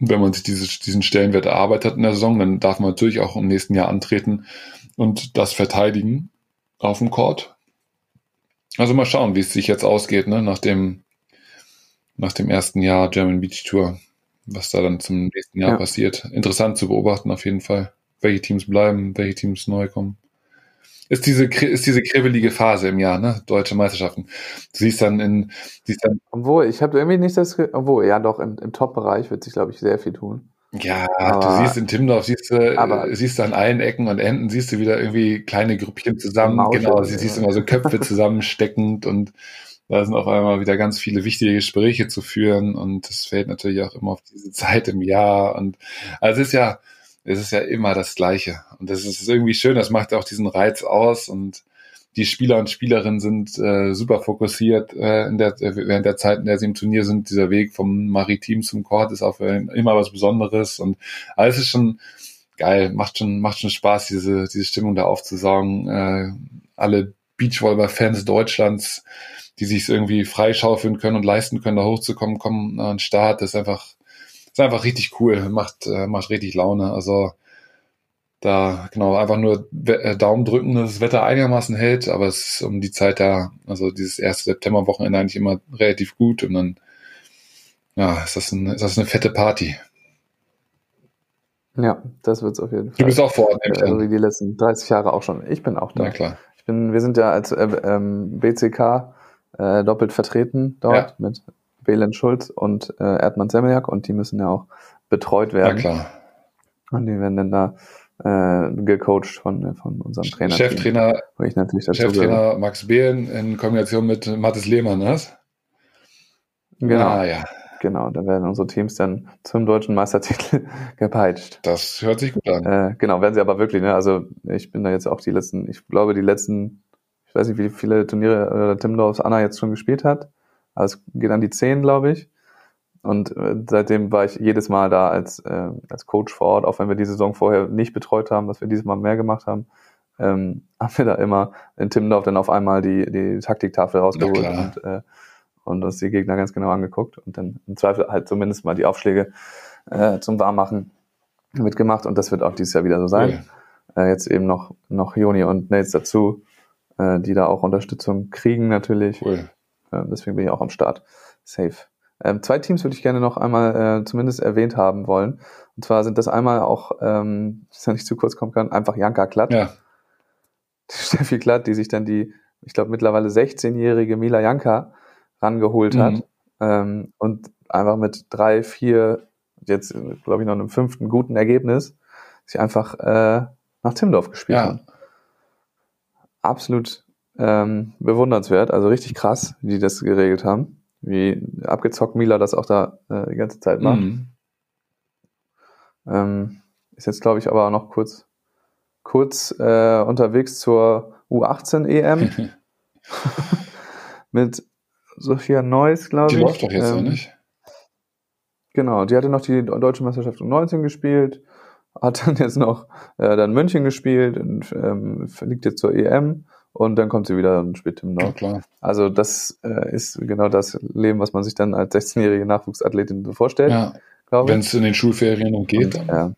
Wenn man sich dieses, diesen Stellenwert erarbeitet hat in der Saison, dann darf man natürlich auch im nächsten Jahr antreten und das verteidigen auf dem Court. Also mal schauen, wie es sich jetzt ausgeht, ne, nach dem, nach dem ersten Jahr German Beach Tour, was da dann zum nächsten Jahr Ja. passiert. Interessant zu beobachten auf jeden Fall, welche Teams bleiben, welche Teams neu kommen. Ist diese, ist diese kribbelige Phase im Jahr, ne? Deutsche Meisterschaften. Du siehst dann in, siehst dann, obwohl, ich habe irgendwie nicht das, obwohl, ja doch, im, im Top-Bereich wird sich, glaube ich, sehr viel tun. Ja, Aber- du siehst in Timmendorf, siehst du, Aber- äh, siehst du an allen Ecken und Enden, siehst du wieder irgendwie kleine Grüppchen zusammen, Mausche, genau, ja. sie siehst immer so Köpfe zusammensteckend und da sind auf einmal wieder ganz viele wichtige Gespräche zu führen und das fällt natürlich auch immer auf diese Zeit im Jahr und also es ist ja, es ist ja immer das Gleiche und das ist irgendwie schön, das macht auch diesen Reiz aus und die Spieler und Spielerinnen sind äh, super fokussiert äh, in der, während der Zeit, in der sie im Turnier sind. Dieser Weg vom Maritim zum Court ist auch immer was Besonderes und alles ist schon geil, macht schon, macht schon Spaß, diese, diese Stimmung da aufzusaugen. Äh, alle Beachvolleyball-Fans Deutschlands, die sich irgendwie freischaufeln können und leisten können, da hochzukommen, kommen an den Start. Das ist einfach, ist einfach richtig cool, macht, äh, macht richtig Laune. Also da genau einfach nur äh, Daumen drücken, dass das Wetter einigermaßen hält, aber es ist um die Zeit da, also dieses erste Septemberwochenende eigentlich immer relativ gut und dann ja, ist das, ein, ist das eine fette Party. Ja, das wird es auf jeden Fall. Du bist auch vor Ort, äh, Also wie die letzten 30 Jahre auch schon. Ich bin auch da. Na klar. Ich bin, wir sind ja als äh, ähm, BCK äh, doppelt vertreten dort Ja. mit Belen Schulz und äh, Erdmann Semmeljak und die müssen ja auch betreut werden. Na klar. Und die werden dann da äh, gecoacht von, von unserem Trainer. Cheftrainer, Wo ich natürlich dazu. Cheftrainer Max Behlen in Kombination mit Mathis Lehmann, ne? Genau, Ah, ja. genau. Da werden unsere Teams dann zum deutschen Meistertitel gepeitscht. Das hört sich gut an. Äh, genau, werden sie aber wirklich, ne? Also ich bin da jetzt auch die letzten, ich glaube, die letzten, ich weiß nicht, wie viele Turniere äh, Timdorfs Anna jetzt schon gespielt hat. Also es geht an die zehn, glaube ich. Und äh, seitdem war ich jedes Mal da als, äh, als Coach vor Ort, auch wenn wir die Saison vorher nicht betreut haben, dass wir dieses Mal mehr gemacht haben, ähm, haben wir da immer in Timmendorf dann auf einmal die, die Taktiktafel rausgeholt und, äh, und uns die Gegner ganz genau angeguckt und dann im Zweifel halt zumindest mal die Aufschläge äh, zum Warmmachen mitgemacht und das wird auch dieses Jahr wieder so sein. Cool. Äh, jetzt eben noch, noch Joni und Nates dazu, äh, die da auch Unterstützung kriegen natürlich. Cool. Äh, deswegen bin ich auch am Start. Safe. Ähm, zwei Teams würde ich gerne noch einmal äh, zumindest erwähnt haben wollen. Und zwar sind das einmal auch, ähm, dass er nicht zu kurz kommen kann, einfach Janka Klatt. Ja, Steffi Klatt, die sich dann die, ich glaube, mittlerweile 16-jährige Mila Janka rangeholt hat. Mhm. Ähm, und einfach mit drei, vier, jetzt glaube ich noch einem fünften guten Ergebnis, sich einfach äh, nach Timdorf gespielt Ja. haben. Absolut ähm, bewundernswert, also richtig krass, wie die das geregelt haben. Wie abgezockt Mila das auch da äh, die ganze Zeit macht. Mhm. Ähm, ist jetzt, glaube ich, aber auch noch kurz, kurz äh, unterwegs zur U18 EM mit Sophia Neuss, glaube Die ich. läuft doch jetzt noch Ähm, nicht. Genau, die hatte noch die deutsche Meisterschaft U19 gespielt, hat dann jetzt noch äh, dann München gespielt und ähm, fliegt jetzt zur EM und dann kommt sie wieder und spielt im Ja, Nord. klar. Also das äh, ist genau das Leben, was man sich dann als 16-jährige Nachwuchsathletin so vorstellt, Ja, wenn es in den Schulferien noch geht. Ja.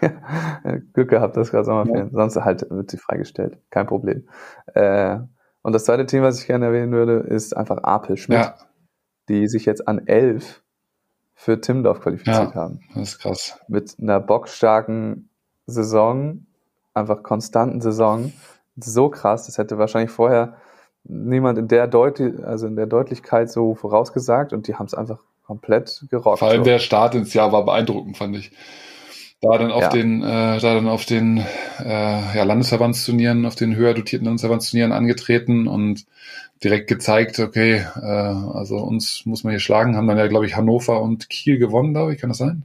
Ja, Glück gehabt, das gerade Sommerferien. Sonst halt wird sie freigestellt. Kein Problem. Äh, und das zweite Team, was ich gerne erwähnen würde, ist einfach Apel Schmidt, Ja, die sich jetzt an elf für Timdorf qualifiziert Ja. haben. das ist krass. Mit einer boxstarken Saison, einfach konstanten Saison. So krass, das hätte wahrscheinlich vorher niemand in der Deut also in der Deutlichkeit so vorausgesagt und die haben es einfach komplett gerockt. Vor allem so. der Start ins Jahr war beeindruckend, fand ich. Da dann auf Ja. den, äh, da dann auf den äh, ja, Landesverbandsturnieren, auf den höher dotierten Landesverbandsturnieren angetreten und direkt gezeigt, okay, äh, also uns muss man hier schlagen, haben dann ja, glaube ich, Hannover und Kiel gewonnen, glaube ich, kann das sein?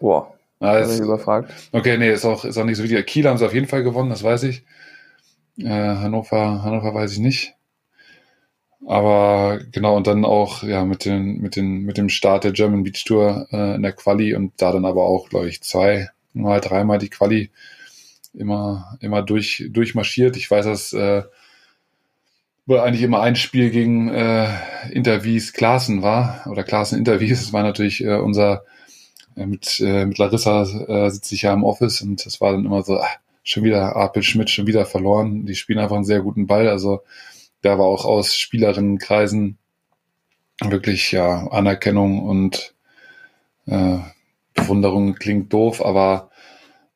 Boah, Ah, ist, überfragt. okay, nee, ist auch, ist auch nicht so wichtig. Kiel haben sie auf jeden Fall gewonnen, das weiß ich. Äh, Hannover, Hannover weiß ich nicht. Aber genau, und dann auch ja mit den, mit den, mit dem Start der German Beach Tour äh, in der Quali und da dann aber auch, glaube ich, zwei, mal dreimal die Quali immer, immer durch, durchmarschiert. Ich weiß, dass äh, wohl eigentlich immer ein Spiel gegen äh, Intervies Klaassen war, oder Klaassen Intervies. Das war natürlich äh, unser mit, äh, mit Larissa äh, sitze ich ja im Office und das war dann immer so, ah, schon wieder Apel Schmidt, schon wieder verloren. Die spielen einfach einen sehr guten Ball. Also da war auch aus Spielerinnenkreisen wirklich ja Anerkennung und äh, Bewunderung klingt doof, aber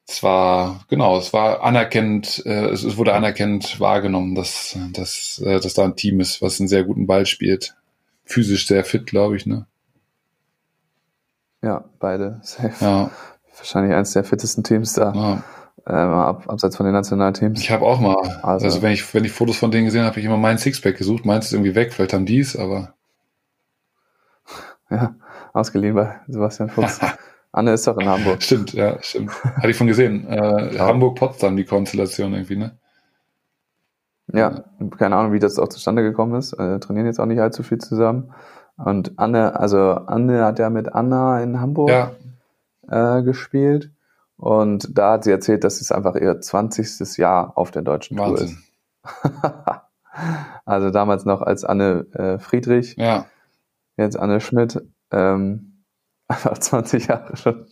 es war genau, es war anerkennend, äh, es, es wurde anerkennend wahrgenommen, dass, dass, äh, dass da ein Team ist, was einen sehr guten Ball spielt. Physisch sehr fit, glaube ich, ne? Ja, beide. Safe. Ja, Wahrscheinlich eines der fittesten Teams da, ja. ähm, ab, abseits von den Nationalteams. Ich habe auch mal, Also- also, wenn ich wenn ich Fotos von denen gesehen habe, habe ich immer meinen Sixpack gesucht. Meins ist irgendwie weg, vielleicht haben die es, aber Ja, ausgeliehen bei Sebastian Fuchs. Anne ist doch in Hamburg. Stimmt, ja, stimmt. Hatte ich von gesehen. Äh, Ja. Hamburg-Potsdam, die Konstellation irgendwie, ne? Ja, keine Ahnung, wie das auch zustande gekommen ist. Äh, trainieren jetzt auch nicht allzu viel zusammen. Und Anne, also Anne hat ja mit Anna in Hamburg Ja, äh, gespielt. Und da hat sie erzählt, dass es einfach ihr 20. Jahr auf der deutschen Tour Wahnsinn. ist. also damals noch als Anne äh, Friedrich, Ja, jetzt Anne Schmidt. Ähm, einfach 20 Jahre schon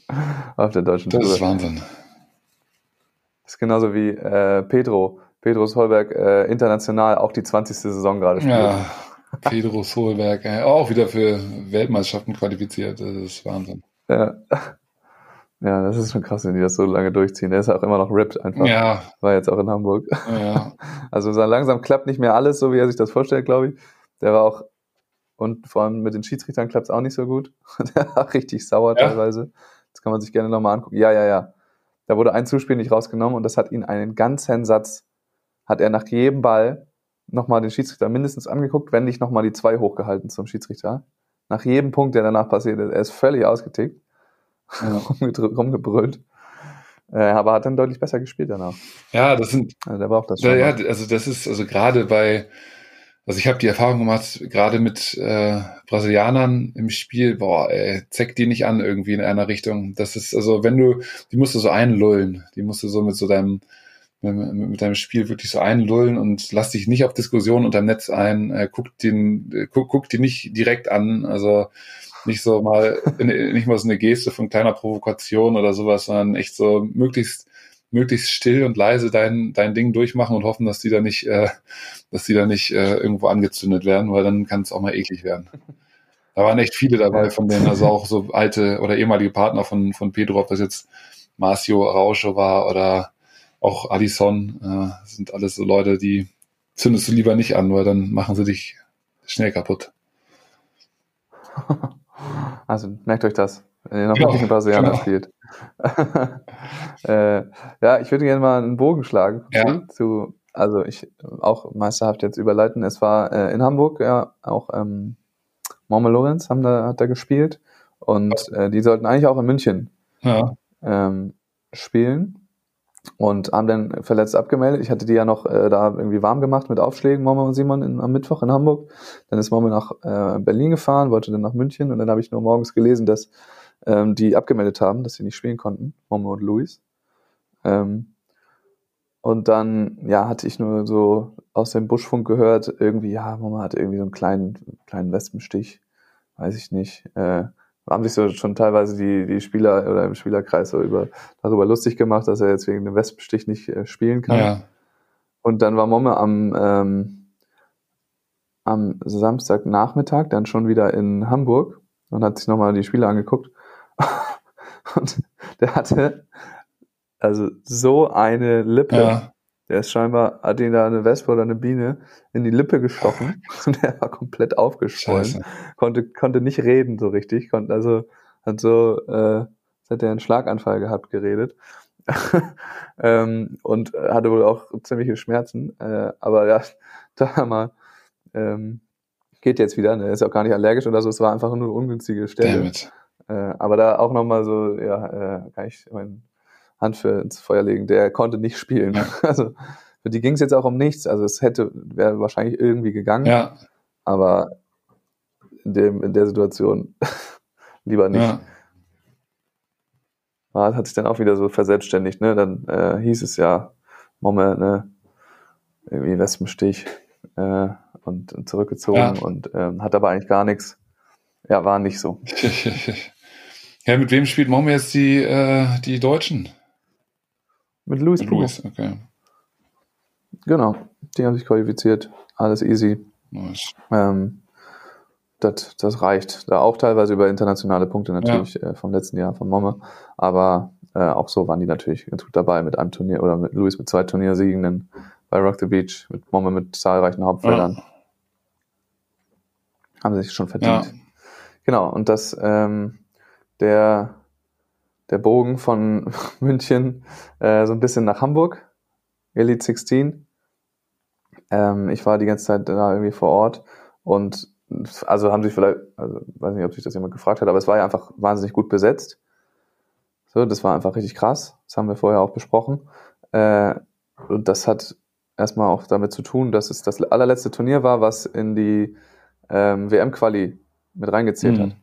auf der deutschen das Tour. ist Wahnsinn. Das ist genauso wie äh, Pedro. Pedro Solberg äh, international auch die 20. Saison gerade spielt. Ja, Pedro Solberg, äh, auch wieder für Weltmeisterschaften qualifiziert. Das ist Wahnsinn. Ja. ja, das ist schon krass, wenn die das so lange durchziehen. Der ist auch immer noch ripped einfach. Ja, War jetzt auch in Hamburg. ja, Also so langsam klappt nicht mehr alles, so wie er sich das vorstellt, glaube ich. Der war auch, und vor allem mit den Schiedsrichtern klappt es auch nicht so gut. Der war richtig sauer Ja? teilweise. Das kann man sich gerne nochmal angucken. Ja, ja, ja. Da wurde ein Zuspiel nicht rausgenommen und das hat ihn einen ganzen Satz, hat er nach jedem Ball nochmal den Schiedsrichter mindestens angeguckt, wenn nicht nochmal die zwei hochgehalten zum Schiedsrichter. Nach jedem Punkt, der danach passiert ist. Er ist völlig ausgetickt, ja. rumgebrüllt. Äh, aber hat dann deutlich besser gespielt danach. ja, das sind Also der braucht das Ja, schon. ja, also das ist also gerade bei, also ich habe die Erfahrung gemacht, gerade mit äh, Brasilianern im Spiel, boah, ey, zeck die nicht an irgendwie in einer Richtung. Das ist also, wenn du, die musst du so einlullen, die musst du so mit so deinem mit, deinem Spiel wirklich so einlullen und lass dich nicht auf Diskussionen unterm Netz ein, äh, guck den, äh, guck, guck die nicht direkt an, also nicht so mal, nicht mal so eine Geste von kleiner Provokation oder sowas, sondern echt so möglichst möglichst still und leise dein, dein Ding durchmachen und hoffen, dass die da nicht, äh, dass die da nicht äh, irgendwo angezündet werden, weil dann kann es auch mal eklig werden. Da waren echt viele dabei von denen, also auch so alte oder ehemalige Partner von, von Pedro, ob das jetzt Marcio Araujo war oder auch Addison, äh, sind alles so Leute, die zündest du lieber nicht an, weil dann machen sie dich schnell kaputt. Also merkt euch das, wenn ihr noch Ja, mal gegen Brasilianer genau. spielt. äh, ja, ich würde gerne mal einen Bogen schlagen Ja. zu, also ich auch meisterhaft jetzt überleiten. Es war äh, in Hamburg, ja, auch ähm, Mormel Lorenz haben da, hat da gespielt und äh, die sollten eigentlich auch in München Ja, ähm, spielen und haben dann verletzt abgemeldet. Ich hatte die ja noch äh, da irgendwie warm gemacht mit Aufschlägen, Mama und Simon in, am Mittwoch in Hamburg. Dann ist Mama nach äh, Berlin gefahren, wollte dann nach München und dann habe ich nur morgens gelesen, dass ähm, die abgemeldet haben, dass sie nicht spielen konnten, Mama und Luis. Ähm, und dann, ja, hatte ich nur so aus dem Buschfunk gehört, irgendwie, ja, Mama hatte irgendwie so einen kleinen, kleinen Wespenstich, weiß ich nicht. Äh, haben sich so schon teilweise die, die Spieler oder im Spielerkreis so über, darüber lustig gemacht, dass er jetzt wegen dem Wespenstich nicht äh, spielen kann. ja, Und dann war Momme am, ähm, am Samstagnachmittag dann schon wieder in Hamburg und hat sich nochmal die Spiele angeguckt. und der hatte also so eine Lippe. ja, Der ist scheinbar, hat ihn da eine Wespe oder eine Biene in die Lippe gestochen und der war komplett aufgeschwollen scheiße. konnte, konnte nicht reden so richtig, konnte also, hat so, äh, hätte er einen Schlaganfall gehabt, geredet. ähm, und hatte wohl auch ziemliche Schmerzen, äh, aber ja, da mal, ähm, geht jetzt wieder, ne? ist auch gar nicht allergisch oder so, es war einfach nur eine ungünstige Stelle. Äh, aber da auch nochmal so, ja, äh, kann ich meine Hand für ins Feuer legen, der konnte nicht spielen. Ja. Also für die ging es jetzt auch um nichts, also es hätte, wäre wahrscheinlich irgendwie gegangen, Ja, aber in, dem, in der Situation lieber nicht. ja, War, hat sich dann auch wieder so verselbstständigt, ne? Dann äh, hieß es ja, Momme, ne, irgendwie Wespenstich äh, und, und zurückgezogen Ja. und ähm, hat aber eigentlich gar nichts. Ja, war nicht so. ja, mit wem spielt Momme jetzt die, äh, die Deutschen? Mit Luis Pugo. Luis, okay. Genau, die haben sich qualifiziert. Alles easy. Nice. Ähm, das, das reicht. Da auch teilweise über internationale Punkte natürlich äh, vom letzten Jahr von Momme. Aber äh, auch so waren die natürlich ganz gut dabei mit einem Turnier oder mit Luis mit zwei Turniersiegenden bei Rock the Beach, mit Momme mit zahlreichen Hauptfeldern. Haben sie sich schon verdient. Ja, Genau, und das, ähm, der, der Bogen von München äh, so ein bisschen nach Hamburg, Elite 16. Ähm, ich war die ganze Zeit da irgendwie vor Ort und also haben sich vielleicht, also weiß nicht, ob sich das jemand gefragt hat, aber es war ja einfach wahnsinnig gut besetzt. So, das war einfach richtig krass. Das haben wir vorher auch besprochen. Äh, und das hat erstmal auch damit zu tun, dass es das allerletzte Turnier war, was in die ähm, WM-Quali mit reingezählt Mhm. hat.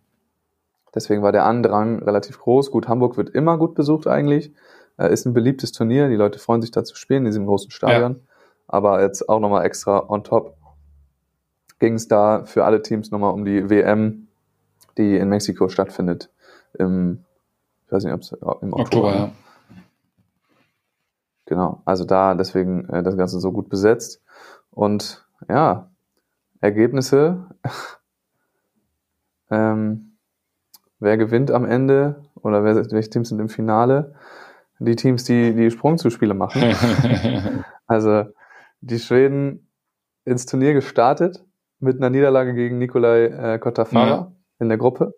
Deswegen war der Andrang relativ groß. Gut, Hamburg wird immer gut besucht eigentlich. Äh, ist ein beliebtes Turnier. Die Leute freuen sich da zu spielen in diesem großen Stadion. Aber jetzt auch nochmal extra on top ging es da für alle Teams nochmal um die WM, die in Mexiko stattfindet. Im, ich weiß nicht, ob es im Oktober, Oktober, ja. Genau, also da deswegen äh, das Ganze so gut besetzt. Und ja, Ergebnisse. ähm, wer gewinnt am Ende oder wer, welche Teams sind im Finale? Die Teams, die die Sprungzuspiele machen. Also die Schweden ins Turnier gestartet mit einer Niederlage gegen Nikolai äh, Kotafara Ja. in der Gruppe.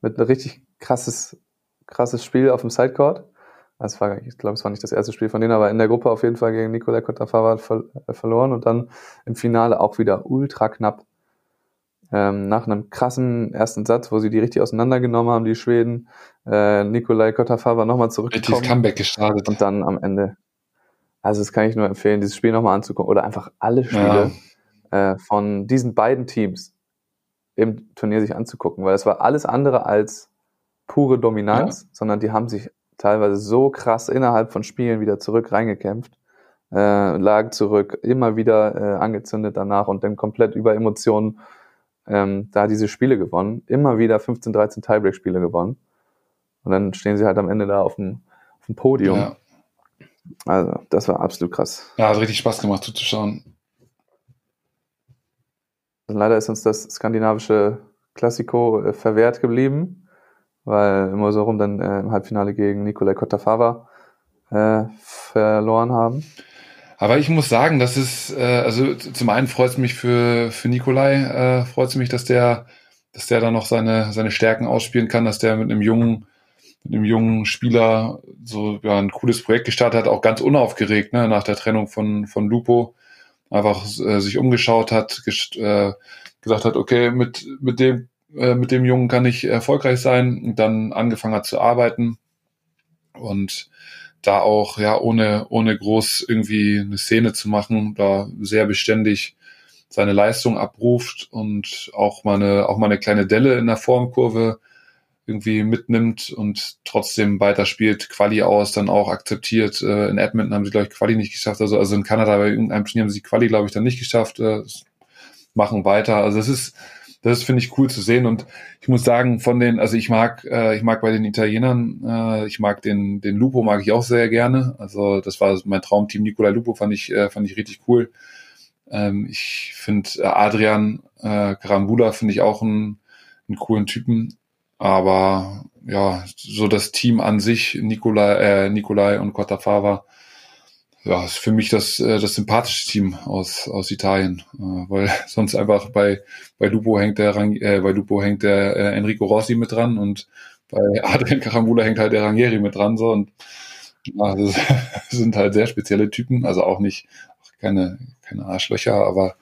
Mit einem richtig krasses, krasses Spiel auf dem Sidecourt. Das war, ich glaube, es war nicht das erste Spiel von denen, aber in der Gruppe auf jeden Fall gegen Nikolai Kotafara ver äh, verloren und dann im Finale auch wieder ultra knapp. Ähm, nach einem krassen ersten Satz, wo sie die richtig auseinandergenommen haben, die Schweden, äh, Nikolai Kotafava nochmal Richtig zurückgekommen Comeback gestartet. und dann am Ende. Also das kann ich nur empfehlen, dieses Spiel nochmal anzugucken oder einfach alle Spiele äh, von diesen beiden Teams im Turnier sich anzugucken, weil es war alles andere als pure Dominanz, sondern die haben sich teilweise so krass innerhalb von Spielen wieder zurück reingekämpft, äh, lagen zurück, immer wieder äh, angezündet danach und dann komplett über Emotionen ähm, da diese Spiele gewonnen, immer wieder 15, 13 Tiebreak-Spiele gewonnen und dann stehen sie halt am Ende da auf dem, auf dem Podium. Ja. Also, das war absolut krass. ja, hat richtig Spaß gemacht zuzuschauen. Also leider ist uns das skandinavische Klassiko äh, verwehrt geblieben, weil immer so rum dann äh, im Halbfinale gegen Nikolai Kotafava äh, verloren haben. Aber ich muss sagen, das ist, äh, also zum einen freut es mich für, für Nikolai, äh, freut es mich, dass der, dass der da noch seine, seine Stärken ausspielen kann, dass der mit einem jungen, mit einem jungen Spieler so ja, ein cooles Projekt gestartet hat, auch ganz unaufgeregt, ne, nach der Trennung von, von Lupo, einfach äh, sich umgeschaut hat, äh, gesagt hat, okay, mit, mit dem, äh, mit dem Jungen kann ich erfolgreich sein und dann angefangen hat zu arbeiten. Und da auch, ja, ohne, ohne groß irgendwie eine Szene zu machen, da sehr beständig seine Leistung abruft und auch mal eine, auch mal eine kleine Delle in der Formkurve irgendwie mitnimmt und trotzdem weiterspielt, Quali aus, dann auch akzeptiert. Äh, in Edmonton haben sie, glaube ich, Quali nicht geschafft. Also, also in Kanada bei irgendeinem Turnier haben sie Quali, glaube ich, dann nicht geschafft. Äh, machen weiter. Also es ist, das finde ich, cool zu sehen. Und ich muss sagen, von den, also ich mag, äh, ich mag bei den Italienern, äh, ich mag den, den Lupo mag ich auch sehr gerne. Also das war mein Traumteam. Nicolai Lupo fand ich, äh, fand ich richtig cool. Ähm, ich finde äh, Adrian äh, Karambula finde ich auch einen, einen coolen Typen. Aber ja, so das Team an sich, Nikolai, äh, Nikolai und Quattafava, ja, ist für mich das, äh, das sympathische Team aus, aus Italien, äh, weil sonst einfach bei, bei Lupo hängt der, Rang- äh, bei Lupo hängt der äh, Enrico Rossi mit dran und bei Adrian Carambula hängt halt der Rangieri mit dran, so und ja, das sind halt sehr spezielle Typen, also auch nicht, keine, keine Arschlöcher, aber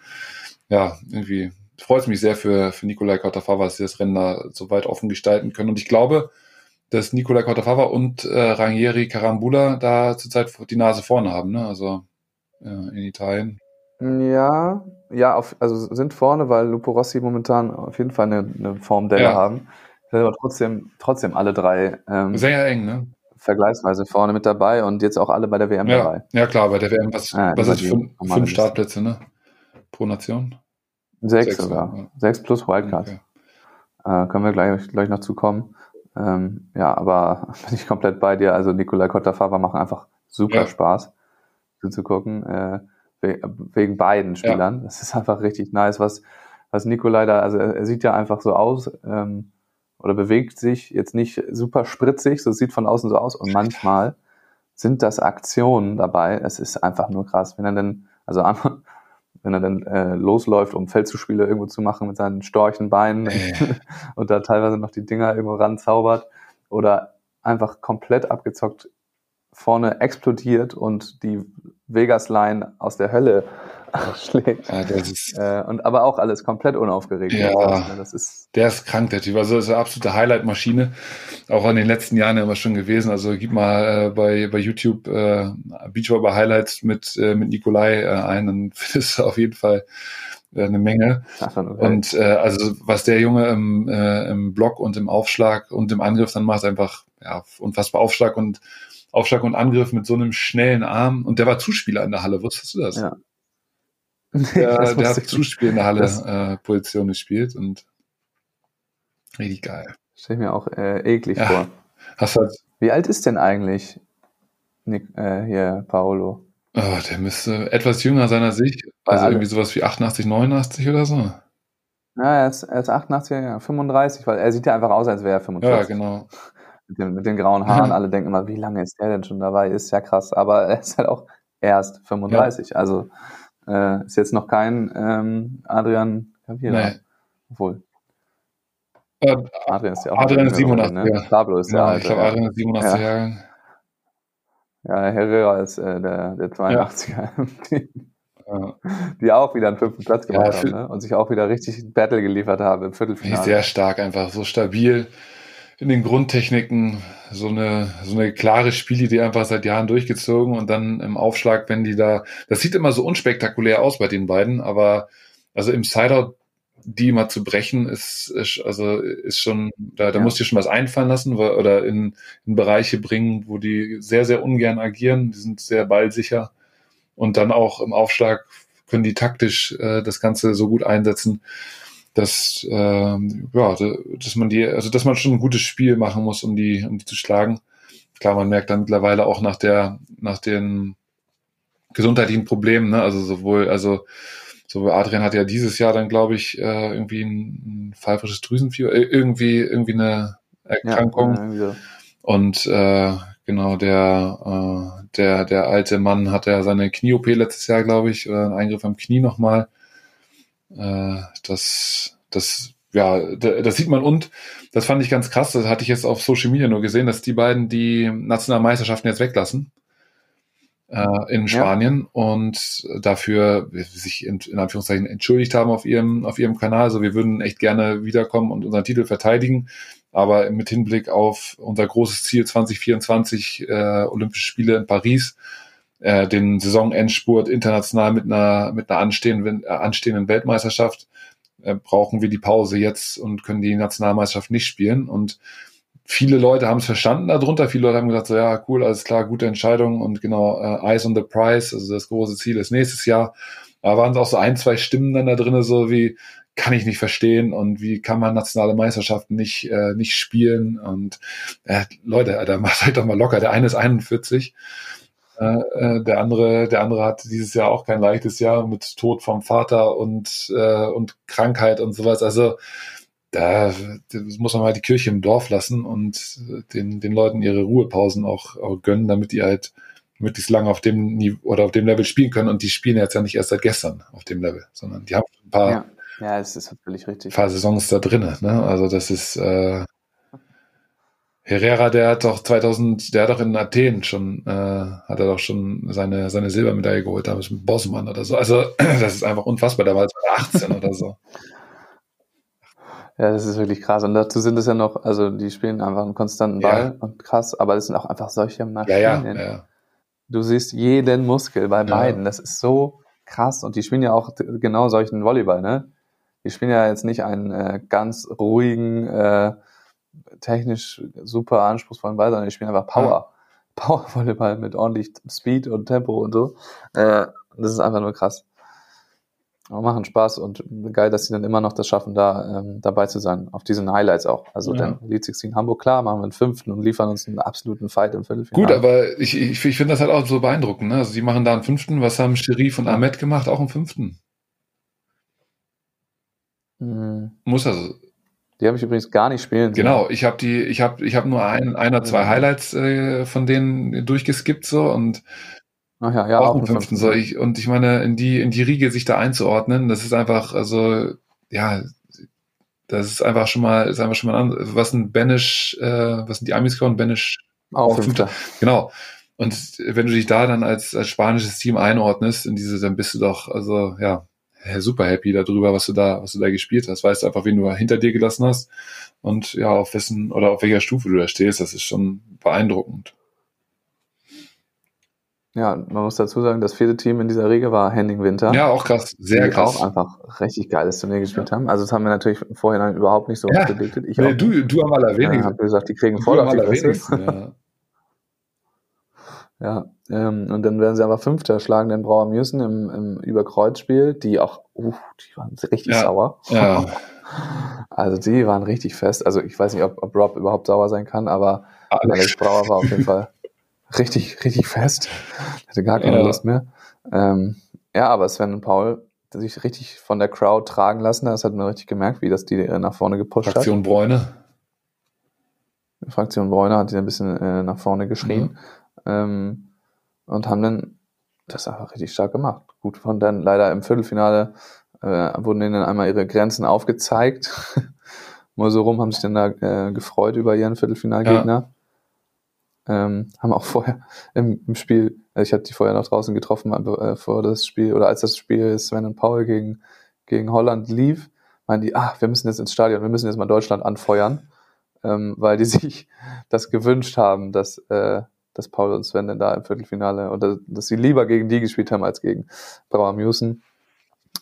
ja, irgendwie freut es mich sehr für, für Nikolai Kotafava, dass sie das Rennen da so weit offen gestalten können. Und ich glaube, dass Nikolai Kotafava und äh, Rangieri Carambula da zurzeit die Nase vorne haben, ne? Also äh, in Italien. Ja, ja, auf, also sind vorne, weil Lupo Rossi momentan auf jeden Fall eine, eine Formdelle Ja. haben. Sind aber trotzdem, trotzdem alle drei ähm, Sehr eng, ne? vergleichsweise vorne mit dabei und jetzt auch alle bei der WM Ja, dabei. ja klar, bei der WM, was, Ja, was ist fünf, fünf. Startplätze, ne? Pro Nation? Sechs, Sechs, sogar. ja. Sechs plus Wildcard. Okay. Äh, können wir gleich, gleich noch zukommen. Ähm, ja, aber bin ich komplett bei dir. Also Nikolai Kotafava machen einfach super Ja. Spaß zuzugucken. Äh, we wegen beiden Spielern. Das ist einfach richtig nice, was, was Nikolai da, also er, er sieht ja einfach so aus, ähm, oder bewegt sich jetzt nicht super spritzig, so sieht von außen so aus. Und manchmal sind das Aktionen dabei. Es ist einfach nur krass, wenn er denn, also einmal, wenn er dann äh, losläuft, um Feldzuspiele irgendwo zu machen mit seinen Storchenbeinen und da teilweise noch die Dinger irgendwo ranzaubert oder einfach komplett abgezockt vorne explodiert und die Vegas-Line aus der Hölle schlägt. Ja, das ist, Äh, und aber auch alles komplett unaufgeregt. Ja. Das, ne? das ist der ist krank, der Typ. Also das ist eine absolute Highlight-Maschine. Auch in den letzten Jahren immer schon gewesen. Also gib mal äh, bei, bei YouTube äh, Beachvolleyball Highlights mit, äh, mit Nikolai äh, ein, dann findest du auf jeden Fall äh, eine Menge. geil. Und äh, also was der Junge im, äh, im Block und im Aufschlag und im Angriff dann macht, einfach ja, unfassbar Aufschlag und Aufschlag und Angriff mit so einem schnellen Arm. Und der war Zuspieler in der Halle, wusstest du das? Ja. Der, der hat. Zuspiel in der Halle äh, Position gespielt und richtig geil. Stell ich mir auch äh, eklig Ja. vor. Hast halt, Wie alt ist denn eigentlich Nick, äh, hier Paolo? oh, der müsste etwas jünger sein als ich. Also alle- irgendwie sowas wie 88, 89 oder so. Ja, er ist, er ist 88, ja, 35, weil er sieht ja einfach aus, als wäre er Ja, 45. genau. mit, den, mit den grauen Haaren. Ja. Alle denken immer, wie lange ist der denn schon dabei? Ist ja krass. Aber er ist halt auch erst 35. Also äh, ist jetzt noch kein ähm, Adrian Kavira. Nee. Obwohl, Äh, Adrian ist ja auch Adrian ist jünger, 87, ja. Pablo ist der ja, alte. ich glaube, ja. Adrian ist 87 Ja. Jahrgang. ja, Herrera ist äh, der, der 82er. Die, Ja. die auch wieder einen fünften Platz gemacht Ja, haben ne? und sich auch wieder richtig Battle geliefert haben im Viertelfinale. sehr stark, einfach so stabil in den Grundtechniken, so eine, so eine klare Spielidee einfach seit Jahren durchgezogen und dann im Aufschlag, wenn die da, das sieht immer so unspektakulär aus bei den beiden, aber also im Sideout die mal zu brechen, ist, ist also ist schon, da, da Ja. musst du dir schon was einfallen lassen wo- oder in, in Bereiche bringen, wo die sehr, sehr ungern agieren, die sind sehr ballsicher und dann auch im Aufschlag können die taktisch äh, das Ganze so gut einsetzen, dass ähm, ja, da- dass man die, also dass man schon ein gutes Spiel machen muss, um die, um die zu schlagen. Klar, man merkt dann mittlerweile auch nach der, nach den gesundheitlichen Problemen, ne? Also sowohl, also sowohl Adrian hat ja dieses Jahr dann, glaube ich, äh, irgendwie ein, ein pfeifrisches Drüsenfieber, äh, irgendwie, irgendwie eine ja, Erkrankung. so. Und äh, genau, der, äh, der, der alte Mann hatte ja seine Knie-OP letztes Jahr, glaube ich, oder einen Eingriff am Knie nochmal. Äh, das, das, ja, da- das sieht man und das fand ich ganz krass, das hatte ich jetzt auf Social Media nur gesehen, dass die beiden die Nationalmeisterschaften jetzt weglassen äh, in Spanien und dafür sich in, in Anführungszeichen entschuldigt haben auf ihrem, auf ihrem Kanal. Also wir würden echt gerne wiederkommen und unseren Titel verteidigen. Aber mit Hinblick auf unser großes Ziel 2024 äh, Olympische Spiele in Paris, äh, den Saisonendspurt international mit einer mit einer anstehenden, äh, anstehenden Weltmeisterschaft, äh, brauchen wir die Pause jetzt und können die Nationalmeisterschaft nicht spielen. Und viele Leute haben es verstanden darunter. Viele Leute haben gesagt, so ja, cool, alles klar, gute Entscheidung und genau, äh, Eyes on the Prize, also das große Ziel ist nächstes Jahr. Da waren es auch so ein, zwei Stimmen dann da drinne, so wie, kann ich nicht verstehen und wie kann man nationale Meisterschaften nicht, äh, nicht spielen und äh, Leute, Alter, macht halt doch mal locker. Der eine ist 41, äh, äh, der andere, der andere hat dieses Jahr auch kein leichtes Jahr mit Tod vom Vater und, äh, und Krankheit und sowas. Also da muss man mal die Kirche im Dorf lassen und den, den Leuten ihre Ruhepausen auch, auch gönnen, damit die halt möglichst lange auf dem Niveau oder auf dem Level spielen können. Und die spielen jetzt ja nicht erst seit gestern auf dem Level, sondern die haben ein paar, Ja. ja, es ist völlig richtig. paar Saisons da drinne. Ne? Also das ist äh, Herrera, der hat doch 2000, der hat doch in Athen schon, äh, hat er doch schon seine seine Silbermedaille geholt, damals mit Bosman oder so. Also das ist einfach unfassbar. Da war er 18 oder so. Ja, das ist wirklich krass. Und dazu sind es ja noch, also die spielen einfach einen konstanten Ball und krass, aber das sind auch einfach solche Ja, Maschinen. ja, ja. Du siehst jeden Muskel bei beiden. Das ist so krass. Und die spielen ja auch genau solchen Volleyball, ne? Die spielen ja jetzt nicht einen äh, ganz ruhigen, äh, technisch super anspruchsvollen Ball, sondern die spielen einfach Power. Power-Volleyball mit ordentlich Speed und Tempo und so. Äh, das ist einfach nur krass. Aber machen Spaß und geil, dass sie dann immer noch das schaffen, da ähm, dabei zu sein, auf diesen Highlights auch. Also Ja. dann Lead 16 Hamburg, klar, machen wir einen fünften und liefern uns einen absoluten Fight im Viertelfinale. Gut, aber ich, ich, ich finde das halt auch so beeindruckend. Ne? Also die machen da einen fünften. Was haben Sherif und Ahmed gemacht? Auch einen fünften. Mhm. Muss also. Die habe ich übrigens gar nicht spielen sehen. Genau, ich habe die, ich habe, ich habe nur ein, ein oder zwei. Highlights äh, von denen durchgeskippt so und Ach ja, ja, auch auch fünften. So ich, und ich meine, in die, in die Riege sich da einzuordnen, das ist einfach, also ja, das ist einfach schon mal, ist einfach schon mal an, was ein Banish, äh, was sind die Amis geworden? Banish Auch auch Fünfter. Genau. Und wenn du dich da dann als, als spanisches Team einordnest in diese, dann bist du doch, also ja, super happy darüber, was du da, was du da gespielt hast. Weißt du einfach, wen du hinter dir gelassen hast und ja, auf wessen oder auf welcher Stufe du da stehst. Das ist schon beeindruckend. Ja, man muss dazu sagen, das vierte Team in dieser Regel war Henning Winter. Ja, auch krass. Sehr die krass. auch einfach richtig geiles Turnier gespielt ja. haben. Also das haben wir natürlich vorhin überhaupt nicht so ja. prediktet. Ich nee, auch. du, du am allerwenigsten. Ich habe gesagt, die kriegen voll auf die. Fresse. Ja. Ja, ähm, und dann werden sie aber Fünfter, schlagen den Brauer Musen im, im Überkreuzspiel, die auch, uh, die waren richtig Ja. sauer. ja. Also die waren richtig fest. Also ich weiß nicht, ob, ob Rob überhaupt sauer sein kann, aber Alex Brauer war auf jeden Fall richtig, richtig fest. Hatte gar keine Ja. Lust mehr. Ähm, ja, aber Sven und Paul sich richtig von der Crowd tragen lassen. Das hat man richtig gemerkt, wie das die äh, nach vorne gepusht hat. Fraktion Bräune. Fraktion Bräuner hat die ein bisschen äh, nach vorne geschrien. Mhm. Ähm, und haben dann das einfach richtig stark gemacht. Gut, von dann leider im Viertelfinale äh, wurden ihnen dann einmal ihre Grenzen aufgezeigt. Mal so rum haben sich dann da äh, gefreut über ihren Viertelfinalgegner. Ähm, haben auch vorher im, im Spiel, also ich habe die vorher noch draußen getroffen, äh, vor das Spiel oder als das Spiel Sven und Paul gegen, gegen Holland lief, meinen die, ah, wir müssen jetzt ins Stadion, wir müssen jetzt mal Deutschland anfeuern, ähm, weil die sich das gewünscht haben, dass, äh, dass Paul und Sven dann da im Viertelfinale oder dass sie lieber gegen die gespielt haben als gegen Brauer Musen.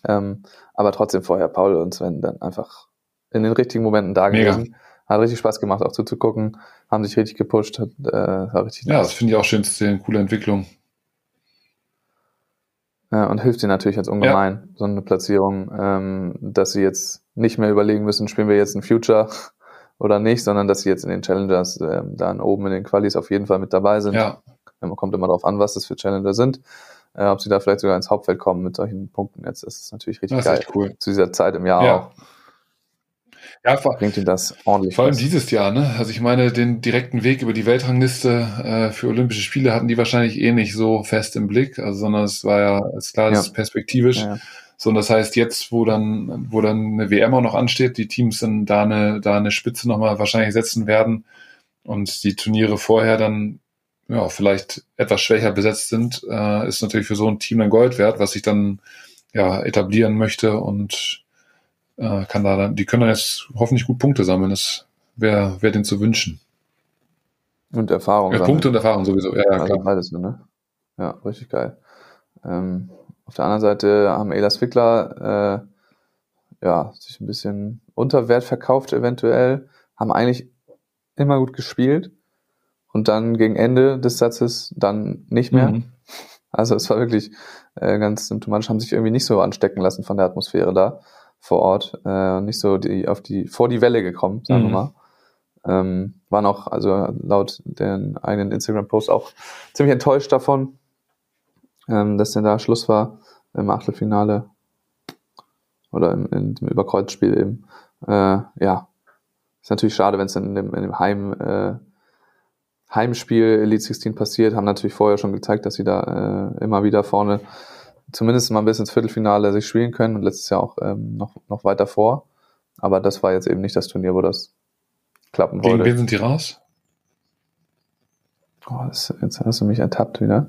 Ähm, aber trotzdem vorher Paul und Sven dann einfach in den richtigen Momenten da Mega. gewesen. Hat richtig Spaß gemacht, auch zuzugucken. Haben sich richtig gepusht. Hat, äh, war richtig Ja, das finde ich auch schön zu sehen. Coole Entwicklung. Ja, und hilft ihnen natürlich jetzt ungemein, so eine Platzierung, ähm, dass sie jetzt nicht mehr überlegen müssen, spielen wir jetzt ein Future oder nicht, sondern dass sie jetzt in den Challengers ähm, dann oben in den Qualis auf jeden Fall mit dabei sind. Ja, Man kommt immer darauf an, was das für Challenger sind. Äh, ob sie da vielleicht sogar ins Hauptfeld kommen mit solchen Punkten jetzt, das ist natürlich richtig das ist geil. echt cool. Zu dieser Zeit im Jahr Ja. auch. Ja, vor, Bringt ihnen das ordentlich vor allem was. dieses Jahr, ne? Also ich meine, den direkten Weg über die Weltrangliste äh, für Olympische Spiele hatten die wahrscheinlich eh nicht so fest im Blick, also sondern es war ja, ist klar, das Ja. ist perspektivisch. Ja. So, und das heißt, jetzt, wo dann, wo dann eine WM auch noch ansteht, die Teams dann da eine, da eine Spitze nochmal wahrscheinlich setzen werden und die Turniere vorher dann ja, vielleicht etwas schwächer besetzt sind, äh, ist natürlich für so ein Team dann Gold wert, was sich dann ja etablieren möchte und äh, kann da dann, die können dann jetzt hoffentlich gut Punkte sammeln. Das wäre wär denen zu wünschen. Und Erfahrung. Ja. Punkte und Erfahrung sowieso, ja, ja Also klar. beides, ne? Ja, richtig geil. Ähm, auf der anderen Seite haben Elas Wickler äh, ja, sich ein bisschen unter Wert verkauft eventuell, haben eigentlich immer gut gespielt und dann gegen Ende des Satzes dann nicht mehr. Mhm. Also es war wirklich äh, ganz symptomatisch, haben sich irgendwie nicht so anstecken lassen von der Atmosphäre da vor Ort, äh, nicht so die auf die vor die Welle gekommen, sagen Mhm. wir mal. Ähm, waren auch, also laut den eigenen Instagram-Post auch ziemlich enttäuscht davon, ähm, dass denn da Schluss war im Achtelfinale oder im, in dem Überkreuzspiel eben. Äh, ja, ist natürlich schade, wenn es dann in dem, in dem Heim, äh, Heimspiel Elite 16 passiert, haben natürlich vorher schon gezeigt, dass sie da äh, immer wieder vorne zumindest mal bis ins Viertelfinale sich spielen können und letztes Jahr auch ähm, noch, noch weiter vor. Aber das war jetzt eben nicht das Turnier, wo das klappen Gegen wollte. wen sind die raus? Oh, das, jetzt hast du mich ertappt wieder.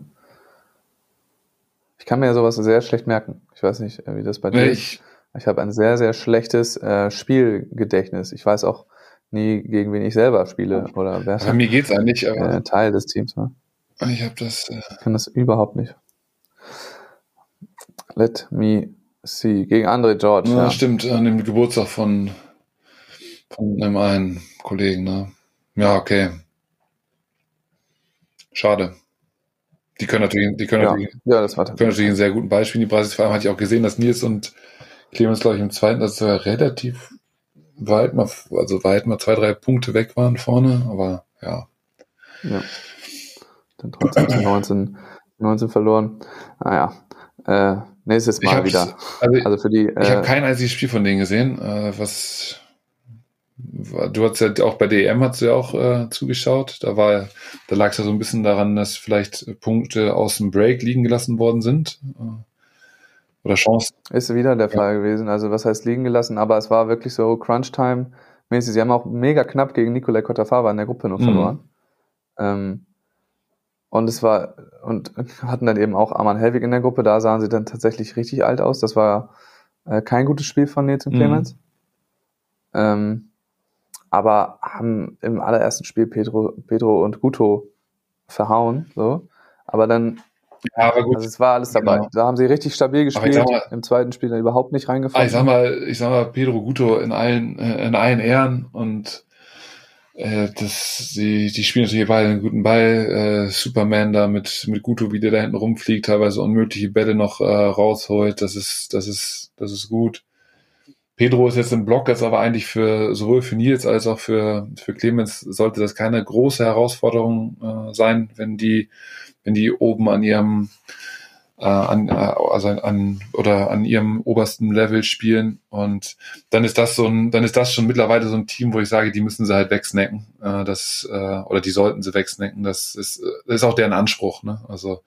Ich kann mir sowas sehr schlecht merken. Ich weiß nicht, äh, wie das bei dir ist. Ich, Ich habe ein sehr, sehr schlechtes äh, Spielgedächtnis. Ich weiß auch nie, gegen wen ich selber spiele oder wer bei mir geht's eigentlich, aber äh, Teil des Teams war. ich habe das. Äh, Ich kann das überhaupt nicht. Let me see. Gegen André George. Ja, Ja, stimmt, an dem Geburtstag von, von einem einen Kollegen, ne? Ja, okay. Schade. Die können natürlich, die können ja. natürlich, ja das war können natürlich einen sehr guten Beispiel. Die Brasis vor allem hatte ich auch gesehen, dass Nils und Clemens, glaube ich, im zweiten, dass wir relativ weit mal, also weit mal zwei, drei Punkte weg waren vorne, aber ja. Ja. Dann trotzdem zu 19, 19 verloren. Naja. Äh, nächstes Mal wieder. Also Also für die. Ich Äh, habe kein einziges Spiel von denen gesehen. Äh, was du hast ja auch bei DEM hast du ja auch äh, zugeschaut. Da war, da lag es ja so ein bisschen daran, dass vielleicht Punkte aus dem Break liegen gelassen worden sind. Äh, oder Chancen. Ist wieder der Fall gewesen. Also was heißt liegen gelassen, aber es war wirklich so Crunch-Time-mäßig. Sie haben auch mega knapp gegen Nikolai Kotafava in der Gruppe nur Mhm. verloren. Ähm, Und es war, und hatten dann eben auch Arman Helwig in der Gruppe, da sahen sie dann tatsächlich richtig alt aus. Das war äh, kein gutes Spiel von und Mhm. Clemens. Ähm, aber haben im allerersten Spiel Pedro, Pedro und Guto verhauen, so. Aber dann, Ja, aber gut. also es war alles dabei. Genau. Da haben sie richtig stabil gespielt. mal- Im zweiten Spiel dann überhaupt nicht Ah, reingefangen. ich sag mal, ich sag mal, Pedro Guto in allen, äh, in allen Ehren und äh, das, die, die spielen natürlich beide einen guten Ball. Äh, Superman da mit, mit Guto, wie der da hinten rumfliegt, teilweise unmögliche Bälle noch äh, rausholt. Das ist, das ist, das ist gut. Pedro ist jetzt im Block, jetzt aber eigentlich für sowohl für Nils als auch für, für Clemens sollte das keine große Herausforderung äh, sein, wenn die, wenn die oben an ihrem äh, an, äh, also an oder an ihrem obersten Level spielen und dann ist das so ein, dann ist das schon mittlerweile so ein Team, wo ich sage, die müssen sie halt wegsnacken, äh, das äh, oder die sollten sie wegsnacken, das ist, äh, das ist auch deren Anspruch, ne? Also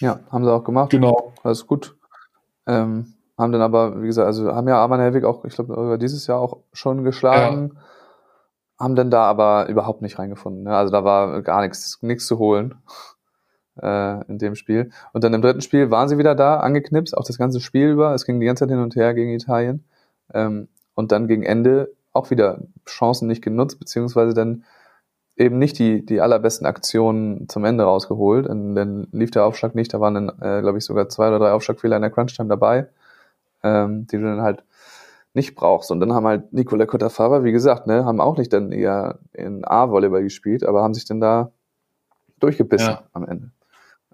Ja, haben sie auch gemacht. genau, Alles gut. Ähm, haben dann aber, wie gesagt, also haben ja Arman Helwig auch, ich glaube, dieses Jahr auch schon geschlagen. Haben dann da aber überhaupt nicht reingefunden. Ne? Also da war gar nichts, nichts zu holen äh, in dem Spiel. Und dann im dritten Spiel waren sie wieder da, angeknipst, auch das ganze Spiel über. Es ging die ganze Zeit hin und her gegen Italien. Ähm, und dann gegen Ende auch wieder Chancen nicht genutzt, beziehungsweise dann eben nicht die, die allerbesten Aktionen zum Ende rausgeholt. Und dann lief der Aufschlag nicht. Da waren dann, äh, glaube ich, sogar zwei oder drei Aufschlagfehler in der Crunch-Time dabei, ähm, die du dann halt nicht brauchst. Und dann haben halt Nicola Cotta-Faber, wie gesagt, ne, haben auch nicht dann eher in A-Volleyball gespielt, aber haben sich dann da durchgebissen Ja. am Ende.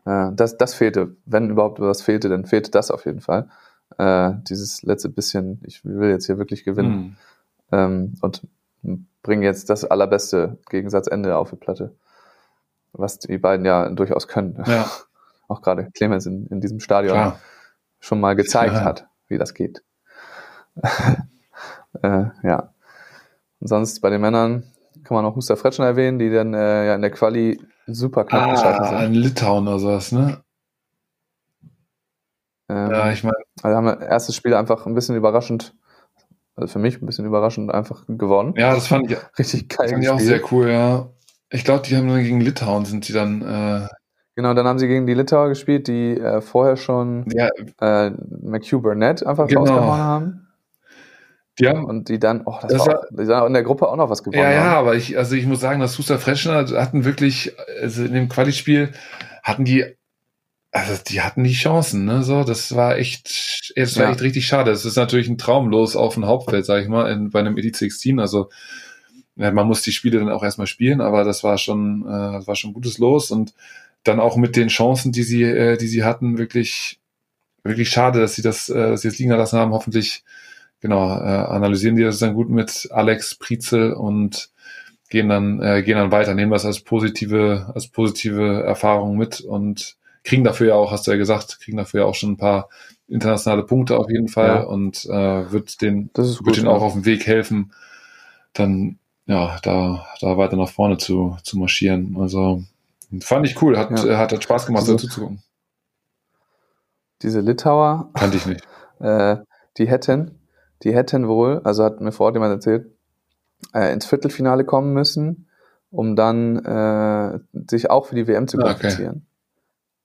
Äh, das, das fehlte. Wenn überhaupt was fehlte, dann fehlte das auf jeden Fall. Äh, dieses letzte bisschen, ich will jetzt hier wirklich gewinnen hm. ähm, und bringen jetzt das allerbeste Gegensatzende auf die Platte. Was die beiden ja durchaus können. ja, Auch gerade Clemens in, in diesem Stadion klar. schon mal gezeigt Ja. hat, wie das geht. äh, ja. Und sonst bei den Männern kann man noch Huster Fretschen erwähnen, die dann äh, ja in der Quali super knapp gescheitert Ah, sind. in Litauen oder sowas, ne? Ähm, Ja, ich meine, also haben wir erstes Spiel einfach ein bisschen überraschend, also für mich ein bisschen überraschend einfach gewonnen. ja, das fand ich, Richtig geil fand ich auch sehr cool, ja. Ich glaube, die haben dann gegen Litauen sind die dann, äh, Genau, dann haben sie gegen die Litauer gespielt, die äh, vorher schon ja, äh, McHugh Burnett einfach Genau. rausgehauen haben. haben, Und die dann, oh, das, Das war, auch, die dann in der Gruppe auch noch was gewonnen Ja, ja, haben. aber ich, also ich muss sagen, dass Susa Freschner hatten wirklich, also in dem Quali-Spiel hatten die, also die hatten die Chancen, ne, so, das war echt, es war Ja. echt richtig schade. Es ist natürlich ein Traum los auf dem Hauptfeld, sag ich mal, in, bei einem Elite 16, also, ja, man muss die Spiele dann auch erstmal spielen, aber das war schon, äh, das war schon gutes Los und dann auch mit den Chancen, die sie, äh, die sie hatten, wirklich, wirklich schade, dass sie das, äh, dass sie das liegen lassen haben. Hoffentlich, genau, äh, analysieren die das dann gut mit Alex Prizel und gehen dann, äh, gehen dann weiter, nehmen das als positive, als positive Erfahrung mit und kriegen dafür ja auch, hast du ja gesagt, kriegen dafür ja auch schon ein paar internationale Punkte auf jeden Fall Ja. und äh, wird den, wird gut. ja. auch auf dem Weg helfen, dann ja, da, da weiter nach vorne zu, zu marschieren. Also fand ich cool, hat, Ja. äh, hat, hat Spaß gemacht, Also- dazu zu gucken. Diese Litauer, Kannte ich nicht. äh, die hätten, die hätten wohl, also hat mir vor Ort jemand erzählt, äh, ins Viertelfinale kommen müssen, um dann äh, sich auch für die WM zu Ah, okay. qualifizieren.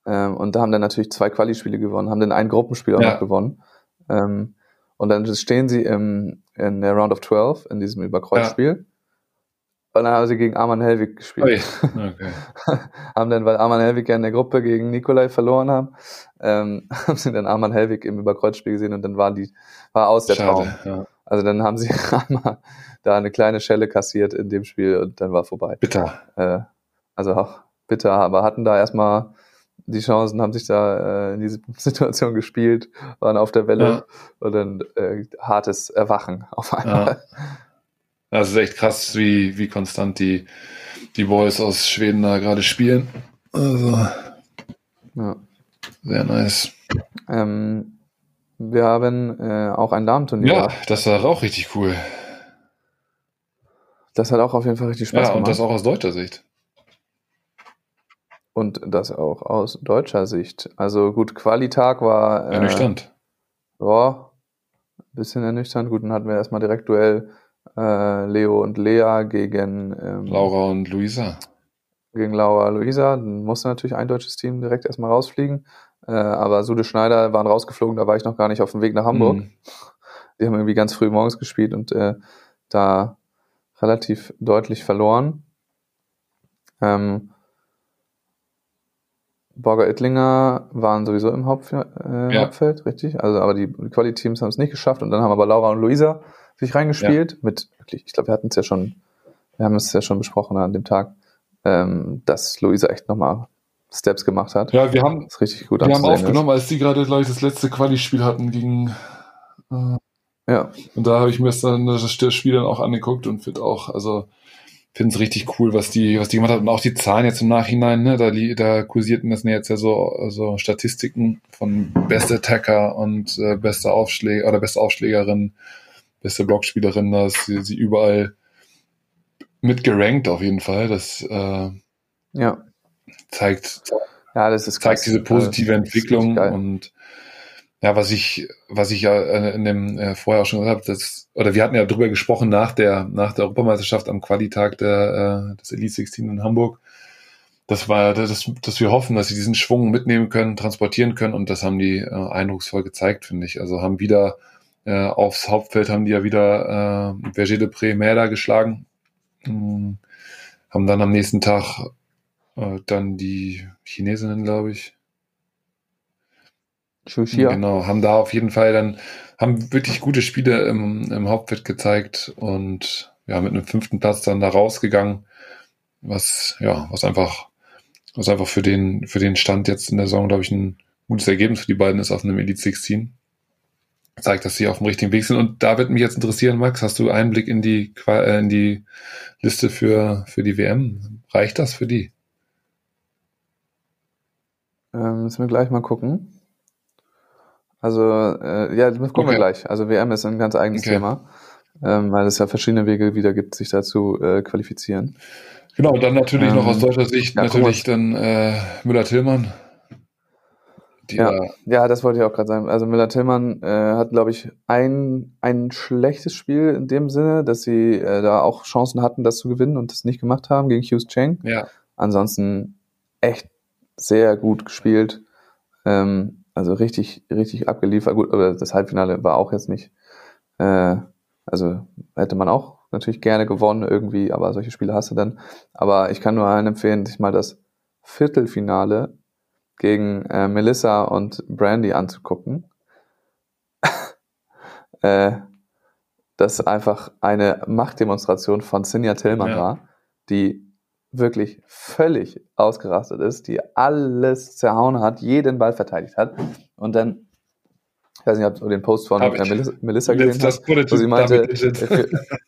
Ähm, und da haben dann natürlich zwei Quali-Spiele gewonnen, haben dann ein Gruppenspiel auch Ja. noch gewonnen. Ähm, und dann stehen sie im, in der Round of 12, in diesem Überkreuzspiel. Und dann haben sie gegen Arman Helwig gespielt. Ui. Okay. haben dann, weil Arman Helwig ja in der Gruppe gegen Nikolai verloren haben, ähm, haben sie dann Arman Helwig im Überkreuzspiel gesehen und dann war die, war aus der Traum. Schade. Ja. Also dann haben sie einmal da eine kleine Schelle kassiert in dem Spiel und dann war vorbei. Bitter. Äh, also auch bitter, aber hatten da erstmal die Chancen, haben sich da äh, in diese Situation gespielt, waren auf der Welle Ja. und dann äh, hartes Erwachen auf einmal. Ja. Das ist echt krass, wie, wie konstant die, die Boys aus Schweden da gerade spielen. Also, Ja. sehr nice. Ähm, wir haben äh, auch ein Damenturnier. Ja, das war auch richtig cool. Das hat auch auf jeden Fall richtig Spaß Ja, und gemacht. das auch aus deutscher Sicht. Und das auch aus deutscher Sicht. Also gut, Qualitag war äh, Ernüchternd. Ja, ein bisschen ernüchternd. Gut, dann hatten wir erstmal direkt Duell äh, Leo und Lea gegen ähm, Laura und Luisa. gegen Laura Luisa. Dann musste natürlich ein deutsches Team direkt erstmal rausfliegen. Äh, aber Sude Schneider waren rausgeflogen, da war ich noch gar nicht auf dem Weg nach Hamburg. Mhm. Die haben irgendwie ganz früh morgens gespielt und äh, da relativ deutlich verloren. Ähm, Borger Ittlinger waren sowieso im Hauptf äh, Ja. Hauptfeld, richtig? Also, aber die Quali-Teams haben es nicht geschafft und dann haben aber Laura und Luisa sich reingespielt mit wirklich, ich glaube, wir hatten es ja schon, wir haben es ja schon besprochen an dem Tag, ähm, dass Luisa echt nochmal Steps gemacht hat. Ja, wir haben, Das richtig gut wir haben aufgenommen, als die gerade, glaube ich, das letzte Quali-Spiel hatten gegen, äh, Ja, und da habe ich mir das dann das Spiel dann auch angeguckt und finde auch, also finde es richtig cool, was die, was die gemacht hat. Und auch die Zahlen jetzt im Nachhinein, ne, da, da kursierten das jetzt ja so, so Statistiken von beste Attacker und äh, beste Aufschläger oder beste Aufschlägerin, beste Blockspielerin, da ist sie, sie überall mit gerankt auf jeden Fall. Das äh, ja. zeigt, Ja, das ist zeigt krass. diese positive ist Entwicklung und ja, was ich, was ich ja in dem äh, vorher auch schon gesagt habe, das, oder wir hatten ja drüber gesprochen nach der, nach der Europameisterschaft am Qualitag der, äh, des Elite 16 in Hamburg. Das war, das, dass wir hoffen, dass sie diesen Schwung mitnehmen können, transportieren können und das haben die äh, eindrucksvoll gezeigt, finde ich. Also haben wieder äh, aufs Hauptfeld haben die ja wieder äh, Verger de Pré Mäder geschlagen, Hm, haben dann am nächsten Tag äh, dann die Chinesinnen, glaube ich, Shushia. Genau, haben da auf jeden Fall dann, haben wirklich gute Spiele im, im Hauptfeld gezeigt und ja, mit einem fünften Platz dann da rausgegangen, was, ja, was einfach, was einfach für den, für den Stand jetzt in der Saison, glaube ich, ein gutes Ergebnis für die beiden ist auf einem Elite 16. Zeigt, dass sie auf dem richtigen Weg sind. Und da wird mich jetzt interessieren, Max, hast du Einblick in die, äh, in die Liste für, für die WM? Reicht das für die? Ähm, müssen wir gleich mal gucken. Also, äh, ja, das gucken Okay. wir gleich. Also WM ist ein ganz eigenes Okay. Thema, ähm, weil es ja verschiedene Wege wieder gibt, sich dazu äh, qualifizieren. Genau, und dann natürlich noch Ähm, aus deutscher Sicht ja, natürlich dann äh, Müller-Tillmann. Ja. Ja, das wollte ich auch gerade sagen. Also Müller-Tillmann äh, hat, glaube ich, ein, ein schlechtes Spiel in dem Sinne, dass sie äh, da auch Chancen hatten, das zu gewinnen und das nicht gemacht haben gegen Hughes Cheng. ja, Ansonsten echt sehr gut gespielt. Ähm, also richtig, richtig abgeliefert. Gut, aber das Halbfinale war auch jetzt nicht. Äh, also hätte man auch natürlich gerne gewonnen irgendwie, aber solche Spiele hast du dann. Aber ich kann nur allen empfehlen, sich mal das Viertelfinale gegen äh, Melissa und Brandy anzugucken. äh, das einfach eine Machtdemonstration von Sinja Tillmann Ja. war, die wirklich völlig ausgerastet ist, die alles zerhauen hat, jeden Ball verteidigt hat und dann ich weiß nicht, ob du den Post von äh. Melissa, Melissa gesehen hast, wo sie meinte, if you,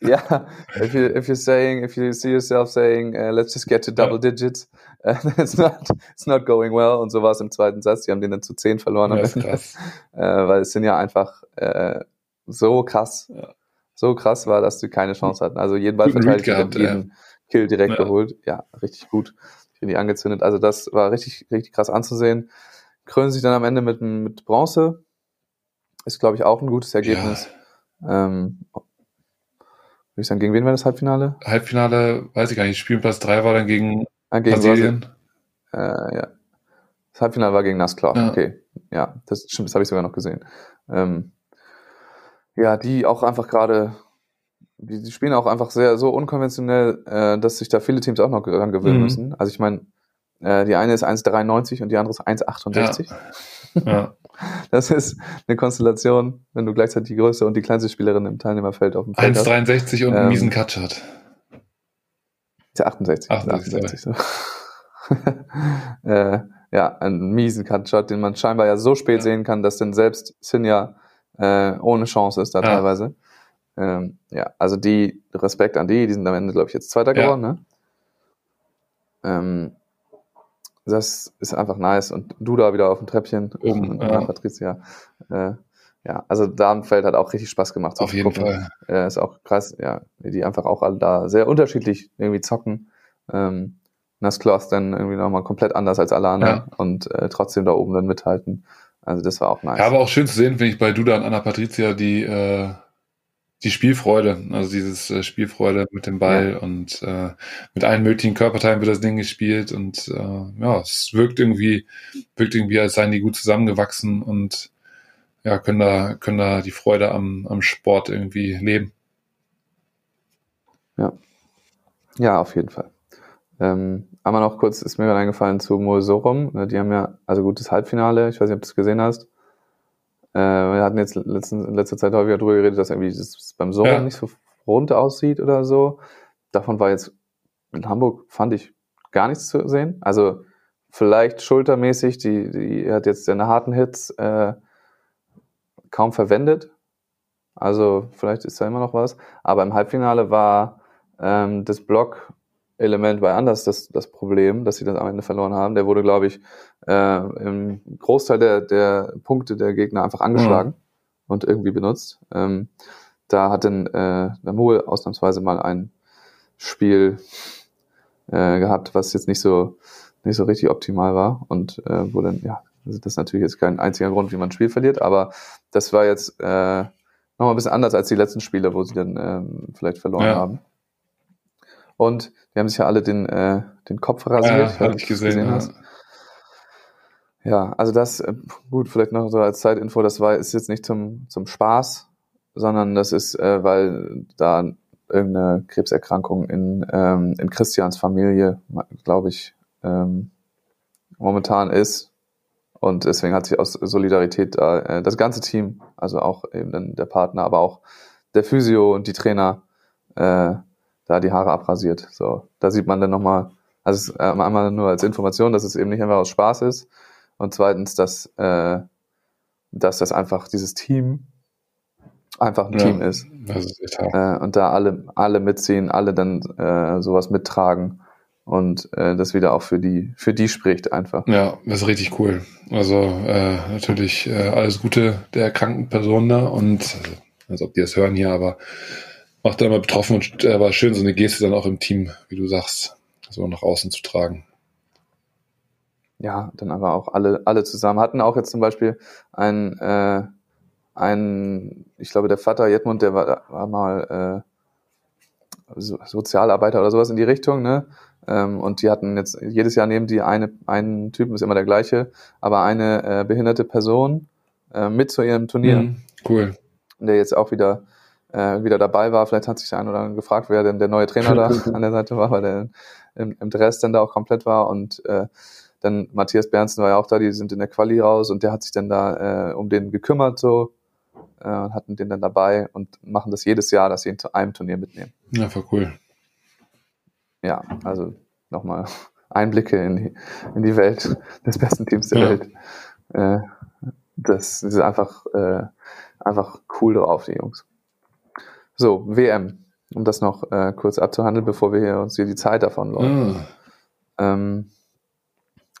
ja, if you if you're saying, if you see yourself saying, uh, let's just get to double digits, uh, it's not it's not going well und so war es im zweiten Satz. Die haben den dann zu zehn verloren Ja, krass. äh, weil es sind ja einfach äh, so krass, Ja. so krass war, dass die keine Chance hatten. Also jeden Ball verteidigt, Read gehabt, jeden Kill direkt Ja. geholt. Ja, richtig gut. Die angezündet. Also das war richtig richtig krass anzusehen. Krönen sich dann am Ende mit mit Bronze. Ist glaube ich auch ein gutes Ergebnis. Ähm, würde ich sagen, gegen wen war das Halbfinale? Halbfinale, weiß ich gar nicht, Spielplatz 3 war dann gegen Ah, gegen Brasilien. Brasilien. Äh, ja. Das Halbfinale war gegen Nasklar. Ja. Okay. Ja, das stimmt, das habe ich sogar noch gesehen. Ähm, ja, die auch einfach gerade, die, die spielen auch einfach sehr so unkonventionell, äh, dass sich da viele Teams auch noch dran gewöhnen Mhm. müssen. Also ich meine, äh, die eine ist 1,93 und die andere ist 1,68. Ja. Das ist eine Konstellation, wenn du gleichzeitig die größte und die kleinste Spielerin im Teilnehmerfeld auf dem Feld hast. 1,63 und einen Ähm, miesen ja 68. 68, 68 so. äh, ja, einen miesen Cutshot, den man scheinbar ja so spät Ja. sehen kann, dass denn selbst Sinja äh, ohne Chance ist da Ja. teilweise. Ähm, ja, also die, Respekt an die, die sind am Ende, glaube ich, jetzt Zweiter Ja. geworden, ne? Ähm, das ist einfach nice. Und du da wieder auf dem Treppchen Oben, und ja. Anna Patricia. Äh, ja, also Damenfeld hat auch richtig Spaß gemacht. Auf jeden zuzugucken. Äh, ist auch krass, ja, die einfach auch alle da sehr unterschiedlich irgendwie zocken. Ähm, Naskloth dann irgendwie nochmal komplett anders als alle anderen Ja. und äh, trotzdem da oben dann mithalten. Also das war auch nice. Ja, aber auch schön zu sehen, finde ich, bei Duda und Anna Patricia, die, äh, die Spielfreude, also dieses äh, Spielfreude mit dem Ball ja. und äh, mit allen möglichen Körperteilen wird das Ding gespielt und äh, ja, es wirkt irgendwie, wirkt irgendwie, als seien die gut zusammengewachsen und ja, können da, können da die Freude am, am Sport irgendwie leben. Ja. Ja, auf jeden Fall. Ähm, aber noch kurz ist mir gerade eingefallen zu Mosorum. Ne, die haben ja, also gutes Halbfinale, ich weiß nicht, ob du es gesehen hast. Äh, wir hatten jetzt letzten, in letzter Zeit häufiger darüber geredet, dass irgendwie das beim Sorum ja. nicht so rund aussieht oder so. Davon war jetzt in Hamburg, fand ich, gar nichts zu sehen. Also vielleicht schultermäßig, die, die hat jetzt seine harten Hits äh, kaum verwendet. Also vielleicht ist da immer noch was. Aber im Halbfinale war ähm, das Block Element bei Anders das, das Problem, dass sie das am Ende verloren haben. Der wurde, glaube ich, äh, im Großteil der, der Punkte der Gegner einfach angeschlagen mhm. und irgendwie benutzt. Ähm, da hat dann äh, der Muhl ausnahmsweise mal ein Spiel äh, gehabt, was jetzt nicht so nicht so richtig optimal war und äh, wo dann, ja, also das ist natürlich jetzt kein einziger Grund, wie man ein Spiel verliert, aber das war jetzt äh, nochmal ein bisschen anders als die letzten Spiele, wo sie dann ähm, vielleicht verloren ja. haben. Und die haben sich ja alle den, äh, den Kopf rasiert. Ja, habe ich gesehen. gesehen ja. Hast. ja, also das, äh, gut, vielleicht noch so als Zeitinfo, das war, ist jetzt nicht zum, zum Spaß, sondern das ist, äh, weil da irgendeine Krebserkrankung in, ähm, in Christians Familie, glaube ich, ähm, momentan ist. Und deswegen hat sich aus Solidarität da äh, das ganze Team, also auch eben dann der Partner, aber auch der Physio und die Trainer äh, da die Haare abrasiert. So, da sieht man dann nochmal, also äh, einmal nur als Information, dass es eben nicht einfach aus Spaß ist und zweitens, dass, äh, dass das einfach dieses Team einfach ein ja, Team ist. ist äh, und da alle, alle mitziehen, alle dann äh, sowas mittragen und äh, das wieder auch für die, für die spricht einfach. Ja, das ist richtig cool. Also äh, natürlich äh, alles Gute der erkrankten Person da und also, als ob die das hören hier, aber macht dann immer betroffen und äh, war schön, so eine Geste dann auch im Team, wie du sagst, so nach außen zu tragen. Ja, dann aber auch alle, alle zusammen. Hatten auch jetzt zum Beispiel ein, äh, ein ich glaube, der Vater Jetmund, der war, war mal äh, Sozialarbeiter oder sowas in die Richtung, ne? Ähm, und die hatten jetzt jedes Jahr nehmen die eine, einen Typen, ist immer der gleiche, aber eine äh, behinderte Person äh, mit zu ihrem Turnier. Mhm, cool. Der jetzt auch wieder äh, wieder dabei war. Vielleicht hat sich der ein oder andere gefragt, wer denn der neue Trainer da an der Seite war, weil der im, im Dress dann da auch komplett war und äh, dann Matthias Bernsten war ja auch da, die sind in der Quali raus und der hat sich dann da äh, um den gekümmert so äh, hatten den dann dabei und machen das jedes Jahr, dass sie ihn zu einem Turnier mitnehmen. Ja, voll cool. Ja, also nochmal Einblicke in die, in die Welt des besten Teams der ja. Welt. Äh, das, das ist einfach, äh, einfach cool drauf, die Jungs. So, WM, um das noch äh, kurz abzuhandeln, bevor wir hier uns hier die Zeit davon läuft. Mm. Ähm,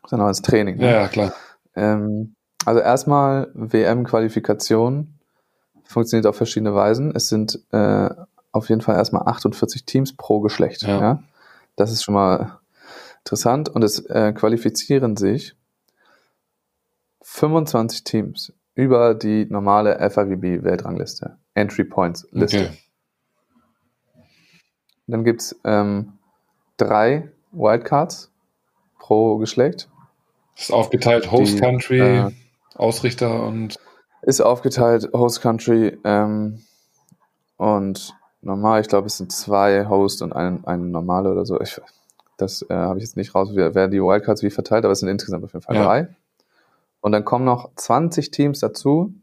sondern ins Training. Ne? Ja, klar. Ähm, also erstmal WM-Qualifikation funktioniert auf verschiedene Weisen. Es sind äh, auf jeden Fall erstmal 48 Teams pro Geschlecht. Ja. ja? Das ist schon mal interessant. Und es äh, qualifizieren sich 25 Teams über die normale FIVB-Weltrangliste. Entry Points Liste. Okay. Dann gibt's ähm, drei Wildcards pro Geschlecht. Ist aufgeteilt Host die, Country, äh, Ausrichter und. Ist aufgeteilt Host Country ähm, und normal, ich glaube, es sind zwei Host und ein, ein normale oder so. Ich, das äh, habe ich jetzt nicht raus, wer, wer die Wildcards wie verteilt, aber es sind insgesamt auf jeden Fall ja. drei. Und dann kommen noch 20 Teams dazu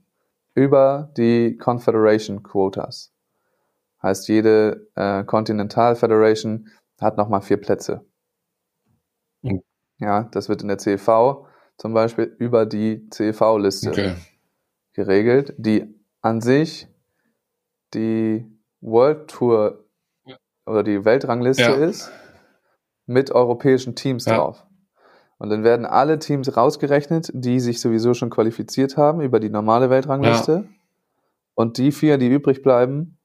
über die Confederation Quotas. Heißt, jede äh, Continental Federation hat nochmal vier Plätze. Mhm. Ja, das wird in der CEV zum Beispiel über die CEV-Liste okay. geregelt, die an sich die World Tour oder die Weltrangliste ja. ist mit europäischen Teams ja. drauf. Und dann werden alle Teams rausgerechnet, die sich sowieso schon qualifiziert haben über die normale Weltrangliste. Ja. Und die vier, die übrig bleiben,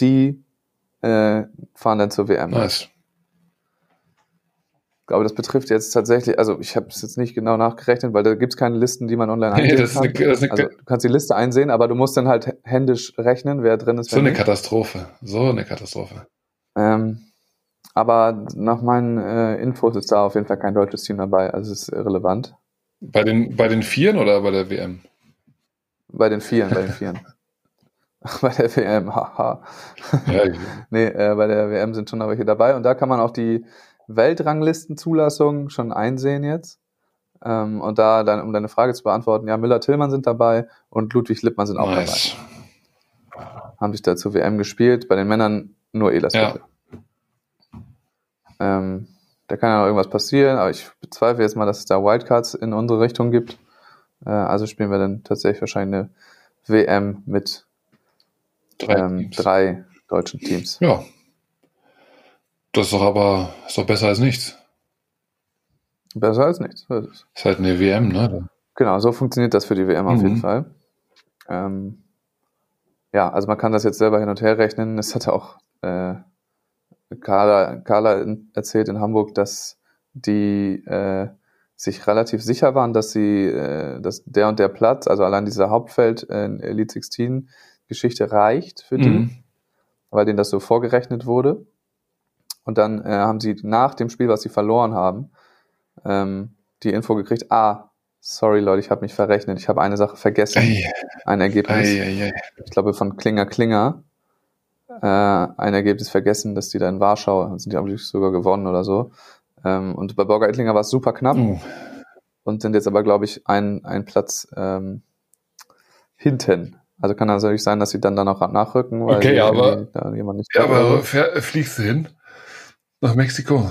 die äh, fahren dann zur WM. Nice. glaube, das betrifft jetzt tatsächlich, also ich habe es jetzt nicht genau nachgerechnet, weil da gibt es keine Listen, die man online Nee, einsehen das ist kann. eine, das ist eine, also du kannst die Liste einsehen, aber du musst dann halt händisch rechnen, wer drin ist. so eine nicht. Katastrophe. So eine Katastrophe. Ähm, aber nach meinen äh, Infos ist da auf jeden Fall kein deutsches Team dabei, also es ist irrelevant. Bei den, bei den Vieren oder bei der WM? Bei den Vieren, bei den Vieren. bei der WM, haha. Ja, Nee, äh, bei der WM sind schon noch welche dabei und da kann man auch die Weltranglistenzulassung schon einsehen jetzt. Ähm, und da dann, um deine Frage zu beantworten, ja, Müller-Tillmann sind dabei und Ludwig Lippmann sind auch nice. dabei. Haben sich da zur WM gespielt, bei den Männern nur Elas Ja. Ähm, da kann ja noch irgendwas passieren, aber ich bezweifle jetzt mal, dass es da Wildcards in unsere Richtung gibt. Äh, also spielen wir dann tatsächlich wahrscheinlich eine WM mit Drei ähm, Teams. drei deutschen Teams. Ja. Das ist doch aber ist doch besser als nichts. Besser als nichts. so ist es. Ist halt eine WM, ne? Genau, so funktioniert das für die WM auf Mhm. jeden Fall. Ähm, ja, also man kann das jetzt selber hin und her rechnen. Es hatte auch äh, Carla, Carla in, erzählt in Hamburg, dass die äh, sich relativ sicher waren, dass sie, äh, dass der und der Platz, also allein dieser Hauptfeld in Elite 16 Geschichte reicht für die, Mhm. weil denen das so vorgerechnet wurde. Und dann äh, haben sie nach dem Spiel, was sie verloren haben, ähm, die Info gekriegt, ah, sorry Leute, ich habe mich verrechnet, ich habe eine Sache vergessen, Ei, ein Ergebnis, ei, ei, ich glaube von Klinger Klinger, äh, ein Ergebnis vergessen, dass die da in Warschau, sind die Schluss sogar gewonnen oder so. Ähm, und bei Borger Ettlinger war es super knapp Oh, und sind jetzt aber, glaube ich, ein, ein Platz ähm, hinten. Also kann natürlich sein, dass sie dann da noch nachrücken, weil Okay, aber- da jemand nicht Ja, da aber fliegst du hin? Nach Mexiko?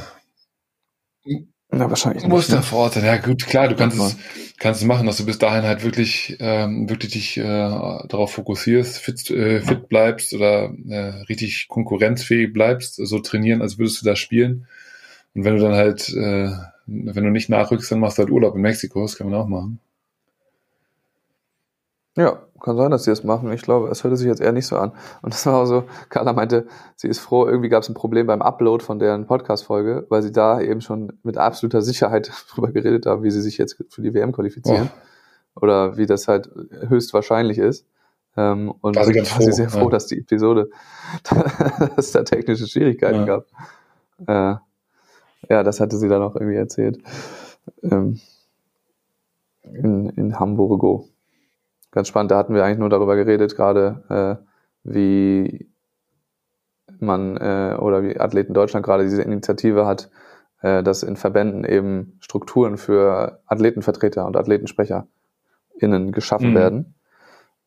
Ja, wahrscheinlich Du musst nicht. da Ne? vor Ort sein. Ja, gut, klar, du kannst Ja. es, kannst es machen, dass du bis dahin halt wirklich, ähm, wirklich dich äh, darauf fokussierst, fit, äh, fit bleibst oder äh, richtig konkurrenzfähig bleibst, so trainieren, als würdest du da spielen. Und wenn du dann halt, äh, wenn du nicht nachrückst, dann machst du halt Urlaub in Mexiko, das kann man auch machen. Ja, kann sein, dass sie das machen. Ich glaube, es hörte sich jetzt eher nicht so an. Und das war auch so, Carla meinte, sie ist froh, irgendwie gab es ein Problem beim Upload von deren Podcast-Folge, weil sie da eben schon mit absoluter Sicherheit drüber geredet haben, wie sie sich jetzt für die WM qualifizieren. Oder wie das halt höchstwahrscheinlich ist. Ähm, und War sie war ganz sie froh, sehr froh, ja. dass die Episode, dass es da technische Schwierigkeiten Ja. gab. Äh, ja, das hatte sie dann auch irgendwie erzählt. Ähm, in, in Hamburgo. Ganz spannend, da hatten wir eigentlich nur darüber geredet, gerade äh, wie man äh, oder wie Athleten Deutschland gerade diese Initiative hat, äh, dass in Verbänden eben Strukturen für Athletenvertreter und Athletensprecher innen geschaffen Mhm. werden.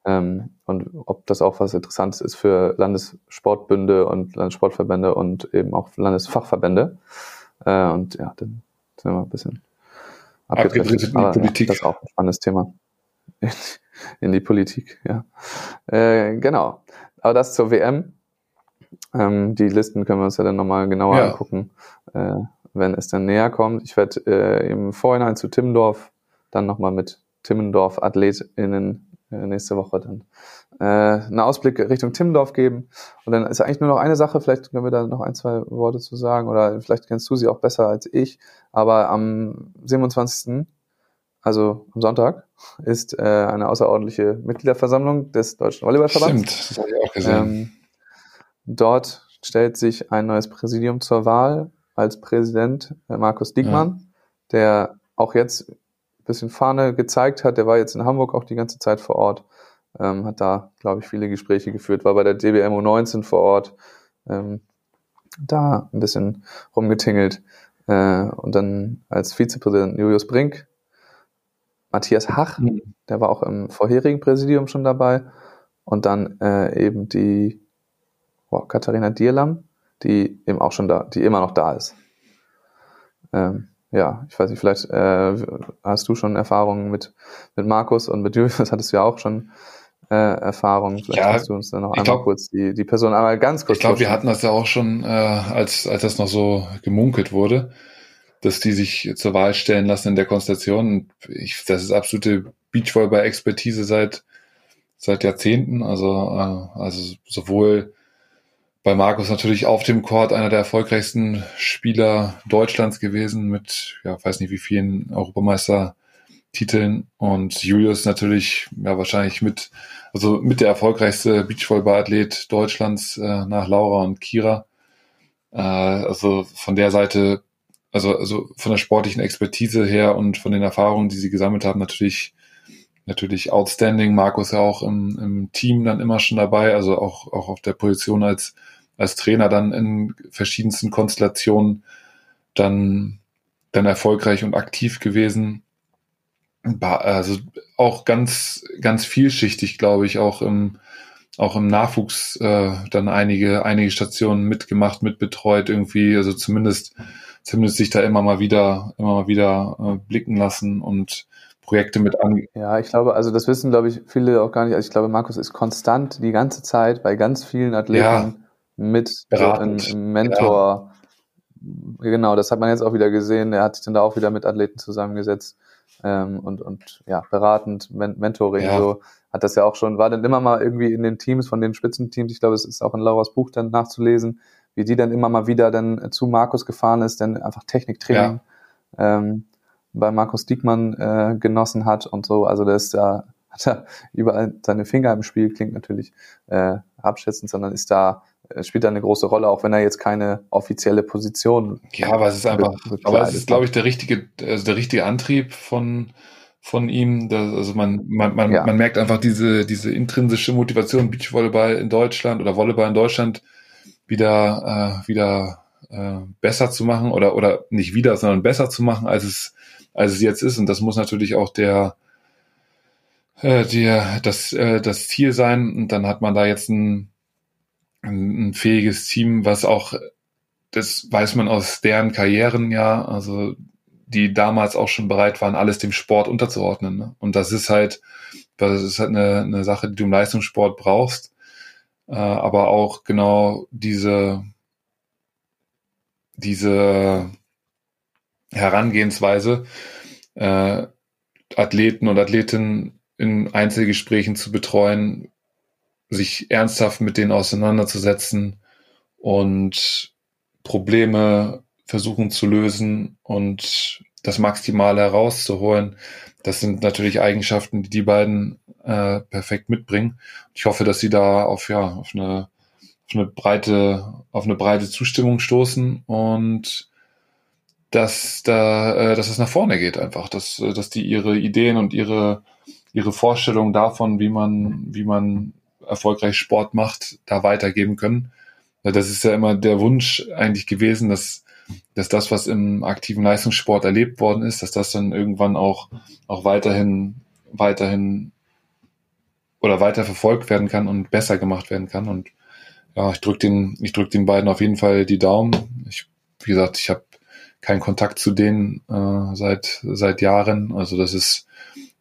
Ähm, und ob das auch was Interessantes ist für Landessportbünde und Landessportverbände und eben auch Landesfachverbände. Äh, und ja, dann sind wir ein bisschen Abgedriftet Aber Politik. Ja, das ist auch ein spannendes Thema. In, die Politik, ja. Äh, genau. Aber das zur WM. Ähm, die Listen können wir uns ja dann nochmal genauer Ja. angucken, äh, wenn es dann näher kommt. Ich werde äh, im Vorhinein zu Timmendorf dann nochmal mit Timmendorf AthletInnen äh, nächste Woche dann äh, einen Ausblick Richtung Timmendorf geben. Und dann ist eigentlich nur noch eine Sache, vielleicht können wir da noch ein, zwei Worte zu sagen, oder vielleicht kennst du sie auch besser als ich. Aber am 27., also am Sonntag, ist äh, eine außerordentliche Mitgliederversammlung des Deutschen Volleyballverbands. Stimmt, das habe ich auch gesehen. Ähm, dort stellt sich ein neues Präsidium zur Wahl als Präsident äh, Markus Diekmann, der auch jetzt ein bisschen Fahne gezeigt hat. Der war jetzt in Hamburg auch die ganze Zeit vor Ort, ähm, hat da, glaube ich, viele Gespräche geführt, war bei der DBMO 19 vor Ort, ähm, da ein bisschen rumgetingelt. Äh, und dann als Vizepräsident Julius Brink, Matthias Hach, Mhm. der war auch im vorherigen Präsidium schon dabei. Und dann äh, eben die boah, Katharina Dierlam, die eben auch schon da, die immer noch da ist. Ähm, ja, ich weiß nicht, vielleicht äh, hast du schon Erfahrungen mit, mit Markus und mit Julius, hattest du ja auch schon äh, Erfahrungen. Vielleicht Ja, kannst du uns dann noch einmal glaub- kurz die, die Person einmal ganz kurz Ich glaube, wir hatten das ja auch schon, äh, als, als das noch so gemunkelt wurde, dass die sich zur Wahl stellen lassen in der Konstellation. Ich, das ist absolute Beachvolleyball-Expertise seit, seit Jahrzehnten. Also, äh, also sowohl bei Markus natürlich auf dem Court einer der erfolgreichsten Spieler Deutschlands gewesen mit, ja, weiß nicht wie vielen Europameistertiteln und Julius natürlich, ja, wahrscheinlich mit, also mit der erfolgreichste Beachvolleyball-Athlet Deutschlands äh, nach Laura und Kira. Äh, also von der Seite, also, also von der sportlichen Expertise her und von den Erfahrungen, die sie gesammelt haben, natürlich natürlich outstanding. Markus ja auch im, im Team dann immer schon dabei, also auch, auch auf der Position als als Trainer dann in verschiedensten Konstellationen dann, dann erfolgreich und aktiv gewesen. Also auch ganz, ganz vielschichtig, glaube ich, auch im, auch im Nachwuchs äh, dann einige, einige Stationen mitgemacht, mitbetreut irgendwie, also zumindest, zumindest sich da immer mal wieder, immer mal wieder äh, blicken lassen und Projekte mit an. Ja, ich glaube, also das wissen, glaube ich, viele auch gar nicht. Also ich glaube, Markus ist konstant die ganze Zeit bei ganz vielen Athleten. Ja mit Beratend. Mentor. Ja. Genau, das hat man jetzt auch wieder gesehen. Er hat sich dann da auch wieder mit Athleten zusammengesetzt ähm, und, und ja, beratend, Men Mentoring, ja. so hat das ja auch schon, war dann immer mal irgendwie in den Teams, von den Spitzenteams, ich glaube, es ist auch in Lauras Buch dann nachzulesen, wie die dann immer mal wieder dann zu Markus gefahren ist, dann einfach Techniktraining ja. ähm, bei Markus Diekmann äh, genossen hat und so. Also das ist da, hat er überall seine Finger im Spiel, klingt natürlich äh, abschätzend, sondern ist da spielt da eine große Rolle, auch wenn er jetzt keine offizielle Position. Ja, aber es ist einfach, aber es ist, glaube ich, der richtige, also der richtige Antrieb von von ihm. Das, also man, man, man, ja. man merkt einfach diese, diese intrinsische Motivation, Beachvolleyball in Deutschland oder Volleyball in Deutschland wieder, äh, wieder äh, besser zu machen oder, oder nicht wieder, sondern besser zu machen, als es, als es jetzt ist. Und das muss natürlich auch der, äh, der, das, äh, das Ziel sein. Und dann hat man da jetzt ein, ein, fähiges Team, was auch, das weiß man aus deren Karrieren ja, also die damals auch schon bereit waren, alles dem Sport unterzuordnen. Ne? Und das ist halt, das ist halt eine, eine Sache, die du im Leistungssport brauchst. Äh, aber auch genau diese, diese Herangehensweise, äh, Athleten und Athletinnen in Einzelgesprächen zu betreuen, sich ernsthaft mit denen auseinanderzusetzen und Probleme versuchen zu lösen und das Maximale herauszuholen. Das sind natürlich Eigenschaften, die die beiden äh, perfekt mitbringen. Ich hoffe, dass sie da auf ja auf eine auf eine breite auf eine breite Zustimmung stoßen und dass da äh, dass es nach vorne geht einfach, dass dass die ihre Ideen und ihre ihre Vorstellungen davon, wie man wie man erfolgreich Sport macht, da weitergeben können. Das ist ja immer der Wunsch eigentlich gewesen, dass, dass das, was im aktiven Leistungssport erlebt worden ist, dass das dann irgendwann auch, auch weiterhin, weiterhin oder weiter verfolgt werden kann und besser gemacht werden kann. Und ja, ich drücke den, ich drück den beiden auf jeden Fall die Daumen. Ich, wie gesagt, ich habe keinen Kontakt zu denen äh, seit seit Jahren. Also das ist,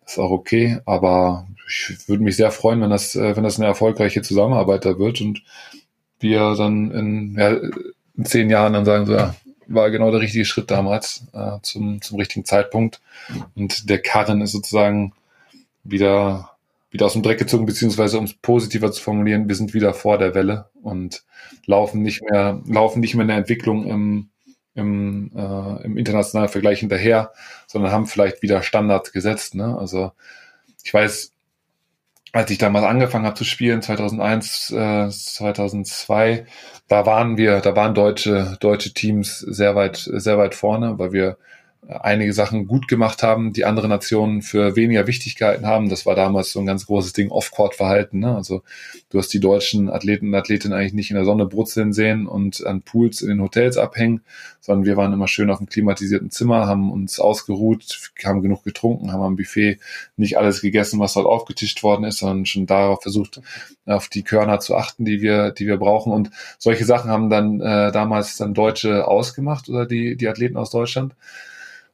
ist auch okay. Aber ich würde mich sehr freuen, wenn das, äh, wenn das eine erfolgreiche Zusammenarbeit da wird und wir dann in, ja, in zehn Jahren dann sagen so, ja, war genau der richtige Schritt damals äh, zum, zum richtigen Zeitpunkt. Und der Karren ist sozusagen wieder, wieder aus dem Dreck gezogen, beziehungsweise um es positiver zu formulieren, wir sind wieder vor der Welle und laufen nicht mehr, laufen nicht mehr in der Entwicklung im, im, äh, im internationalen Vergleich hinterher, sondern haben vielleicht wieder Standards gesetzt. Ne? Also ich weiß, als ich damals angefangen habe zu spielen, 2001, äh, 2002, da waren wir, da waren deutsche, deutsche Teams sehr weit, sehr weit vorne, weil wir einige Sachen gut gemacht haben, die andere Nationen für weniger Wichtigkeiten haben. Das war damals so ein ganz großes Ding, Off-Court-Verhalten. Ne? Also du hast die deutschen Athleten und Athletinnen eigentlich nicht in der Sonne brutzeln sehen und an Pools in den Hotels abhängen, sondern wir waren immer schön auf dem klimatisierten Zimmer, haben uns ausgeruht, haben genug getrunken, haben am Buffet nicht alles gegessen, was dort aufgetischt worden ist, sondern schon darauf versucht, auf die Körner zu achten, die wir, die wir brauchen. Und solche Sachen haben dann äh, damals dann Deutsche ausgemacht oder die, die Athleten aus Deutschland.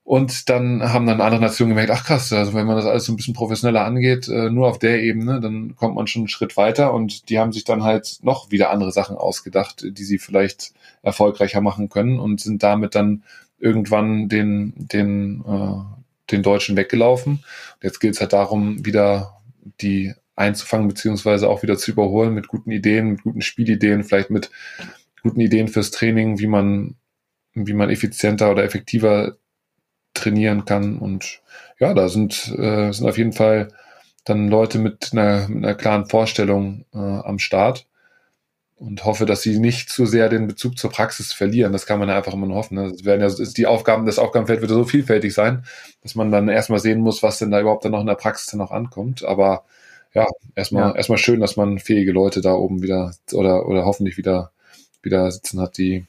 Und dann haben dann andere Nationen gemerkt, ach krass, also wenn man das alles so ein bisschen professioneller angeht, äh, nur auf der Ebene, dann kommt man schon einen Schritt weiter und die haben sich dann halt noch wieder andere Sachen ausgedacht, die sie vielleicht erfolgreicher machen können und sind damit dann irgendwann den, den, äh, den Deutschen weggelaufen. Und jetzt gilt es halt darum, wieder die einzufangen, beziehungsweise auch wieder zu überholen mit guten Ideen, mit guten Spielideen, vielleicht mit guten Ideen fürs Training, wie man, wie man effizienter oder effektiver trainieren kann. Und ja, da sind, äh, sind auf jeden Fall dann Leute mit einer, mit einer klaren Vorstellung äh, am Start und hoffe, dass sie nicht zu sehr den Bezug zur Praxis verlieren. Das kann man ja einfach immer nur hoffen. Ne? Das werden ja ist die Aufgaben, das Aufgabenfeld wird so vielfältig sein, dass man dann erstmal sehen muss, was denn da überhaupt dann noch in der Praxis dann noch ankommt. Aber ja, erstmal ja. erstmal schön, dass man fähige Leute da oben wieder oder oder hoffentlich wieder wieder sitzen hat, die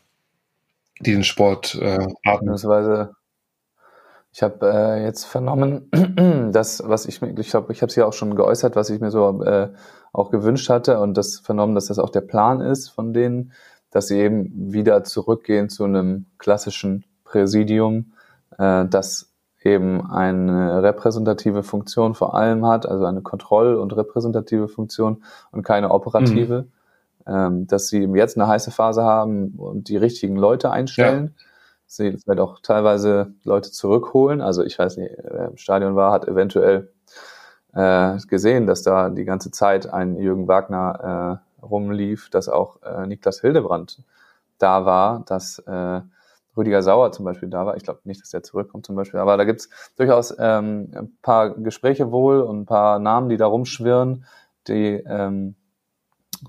die den Sport äh, atmen. Ich habe äh, jetzt vernommen, dass was ich mir, ich glaube, ich habe es ja auch schon geäußert, was ich mir so äh, auch gewünscht hatte und das vernommen, dass das auch der Plan ist von denen, dass sie eben wieder zurückgehen zu einem klassischen Präsidium, äh, das eben eine repräsentative Funktion vor allem hat, also eine Kontroll- und repräsentative Funktion und keine operative. Mhm. Ähm, dass sie jetzt eine heiße Phase haben und die richtigen Leute einstellen. Ja sie vielleicht auch teilweise Leute zurückholen. Also ich weiß nicht, wer im Stadion war, hat eventuell äh, gesehen, dass da die ganze Zeit ein Jürgen Wagner äh, rumlief, dass auch äh, Niklas Hildebrand da war, dass äh, Rüdiger Sauer zum Beispiel da war. Ich glaube nicht, dass der zurückkommt zum Beispiel, aber da gibt's durchaus ähm, ein paar Gespräche wohl und ein paar Namen, die da rumschwirren, die ähm,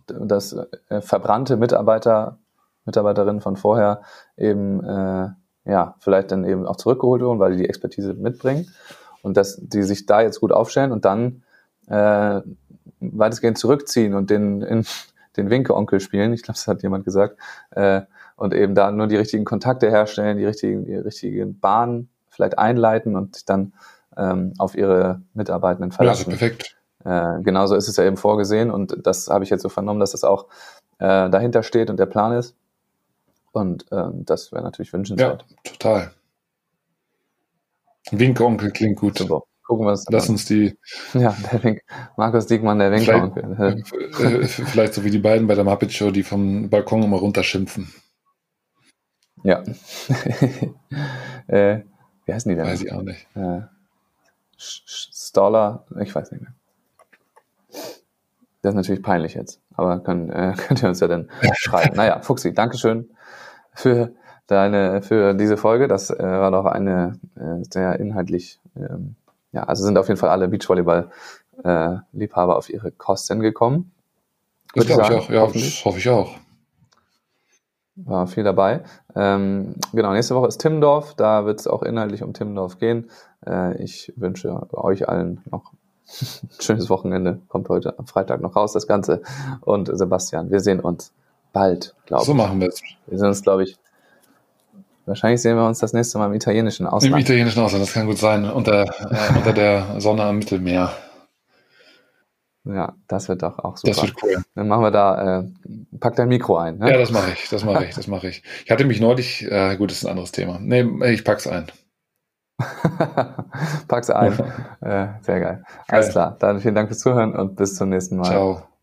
das äh, verbrannte Mitarbeiter Mitarbeiterinnen von vorher eben äh, ja vielleicht dann eben auch zurückgeholt wurden, weil die die Expertise mitbringen und dass die sich da jetzt gut aufstellen und dann äh, weitestgehend zurückziehen und den in, den Winke-Onkel spielen. Ich glaube, das hat jemand gesagt. Äh, und eben da nur die richtigen Kontakte herstellen, die richtigen, die richtigen Bahnen vielleicht einleiten und dann ähm, auf ihre Mitarbeitenden verlassen. Ja, also perfekt. Äh, genauso ist es ja eben vorgesehen und das habe ich jetzt so vernommen, dass das auch äh, dahinter steht und der Plan ist. Und ähm, das wäre natürlich wünschenswert. Ja, total. Winkeonkel klingt gut. Super. Gucken wir es Lass uns die. Ja, der Wink, Markus Diekmann, der Winkeonkel. Vielleicht, vielleicht so wie die beiden bei der Muppet Show, die vom Balkon immer runterschimpfen. Ja. äh, wie heißen die denn? Weiß ich auch nicht. Äh, Stoller, ich weiß nicht mehr. Das ist natürlich peinlich jetzt, aber können, äh, könnt ihr uns ja dann schreiben. Naja, Fuxi, Dankeschön für deine, für diese Folge. Das äh, war doch eine äh, sehr inhaltlich, ähm, ja, also sind auf jeden Fall alle Beachvolleyball-Liebhaber äh, auf ihre Kosten gekommen. Das glaube ich auch, ja, das hoffe ich auch. War viel dabei. Ähm, genau, nächste Woche ist Timmendorf. Da wird es auch inhaltlich um Timmendorf gehen. Äh, ich wünsche euch allen noch ein schönes Wochenende. Kommt heute am Freitag noch raus, das Ganze. Und Sebastian, wir sehen uns bald, glaube ich. So machen wir es. Wir sehen uns, glaube ich, wahrscheinlich sehen wir uns das nächste Mal im italienischen Ausland. Im italienischen Ausland, das kann gut sein. Unter, äh, unter der Sonne am Mittelmeer. Ja, das wird doch auch super. Das wird cool. Dann machen wir da, äh, pack dein Mikro ein. Ne? Ja, das mache ich, das mache ich, das mache ich. Ich hatte mich neulich, äh, gut, das ist ein anderes Thema. Nee, ich pack's ein. Pack's ein. äh, sehr geil. Alles klar. Dann vielen Dank fürs Zuhören und bis zum nächsten Mal. Ciao.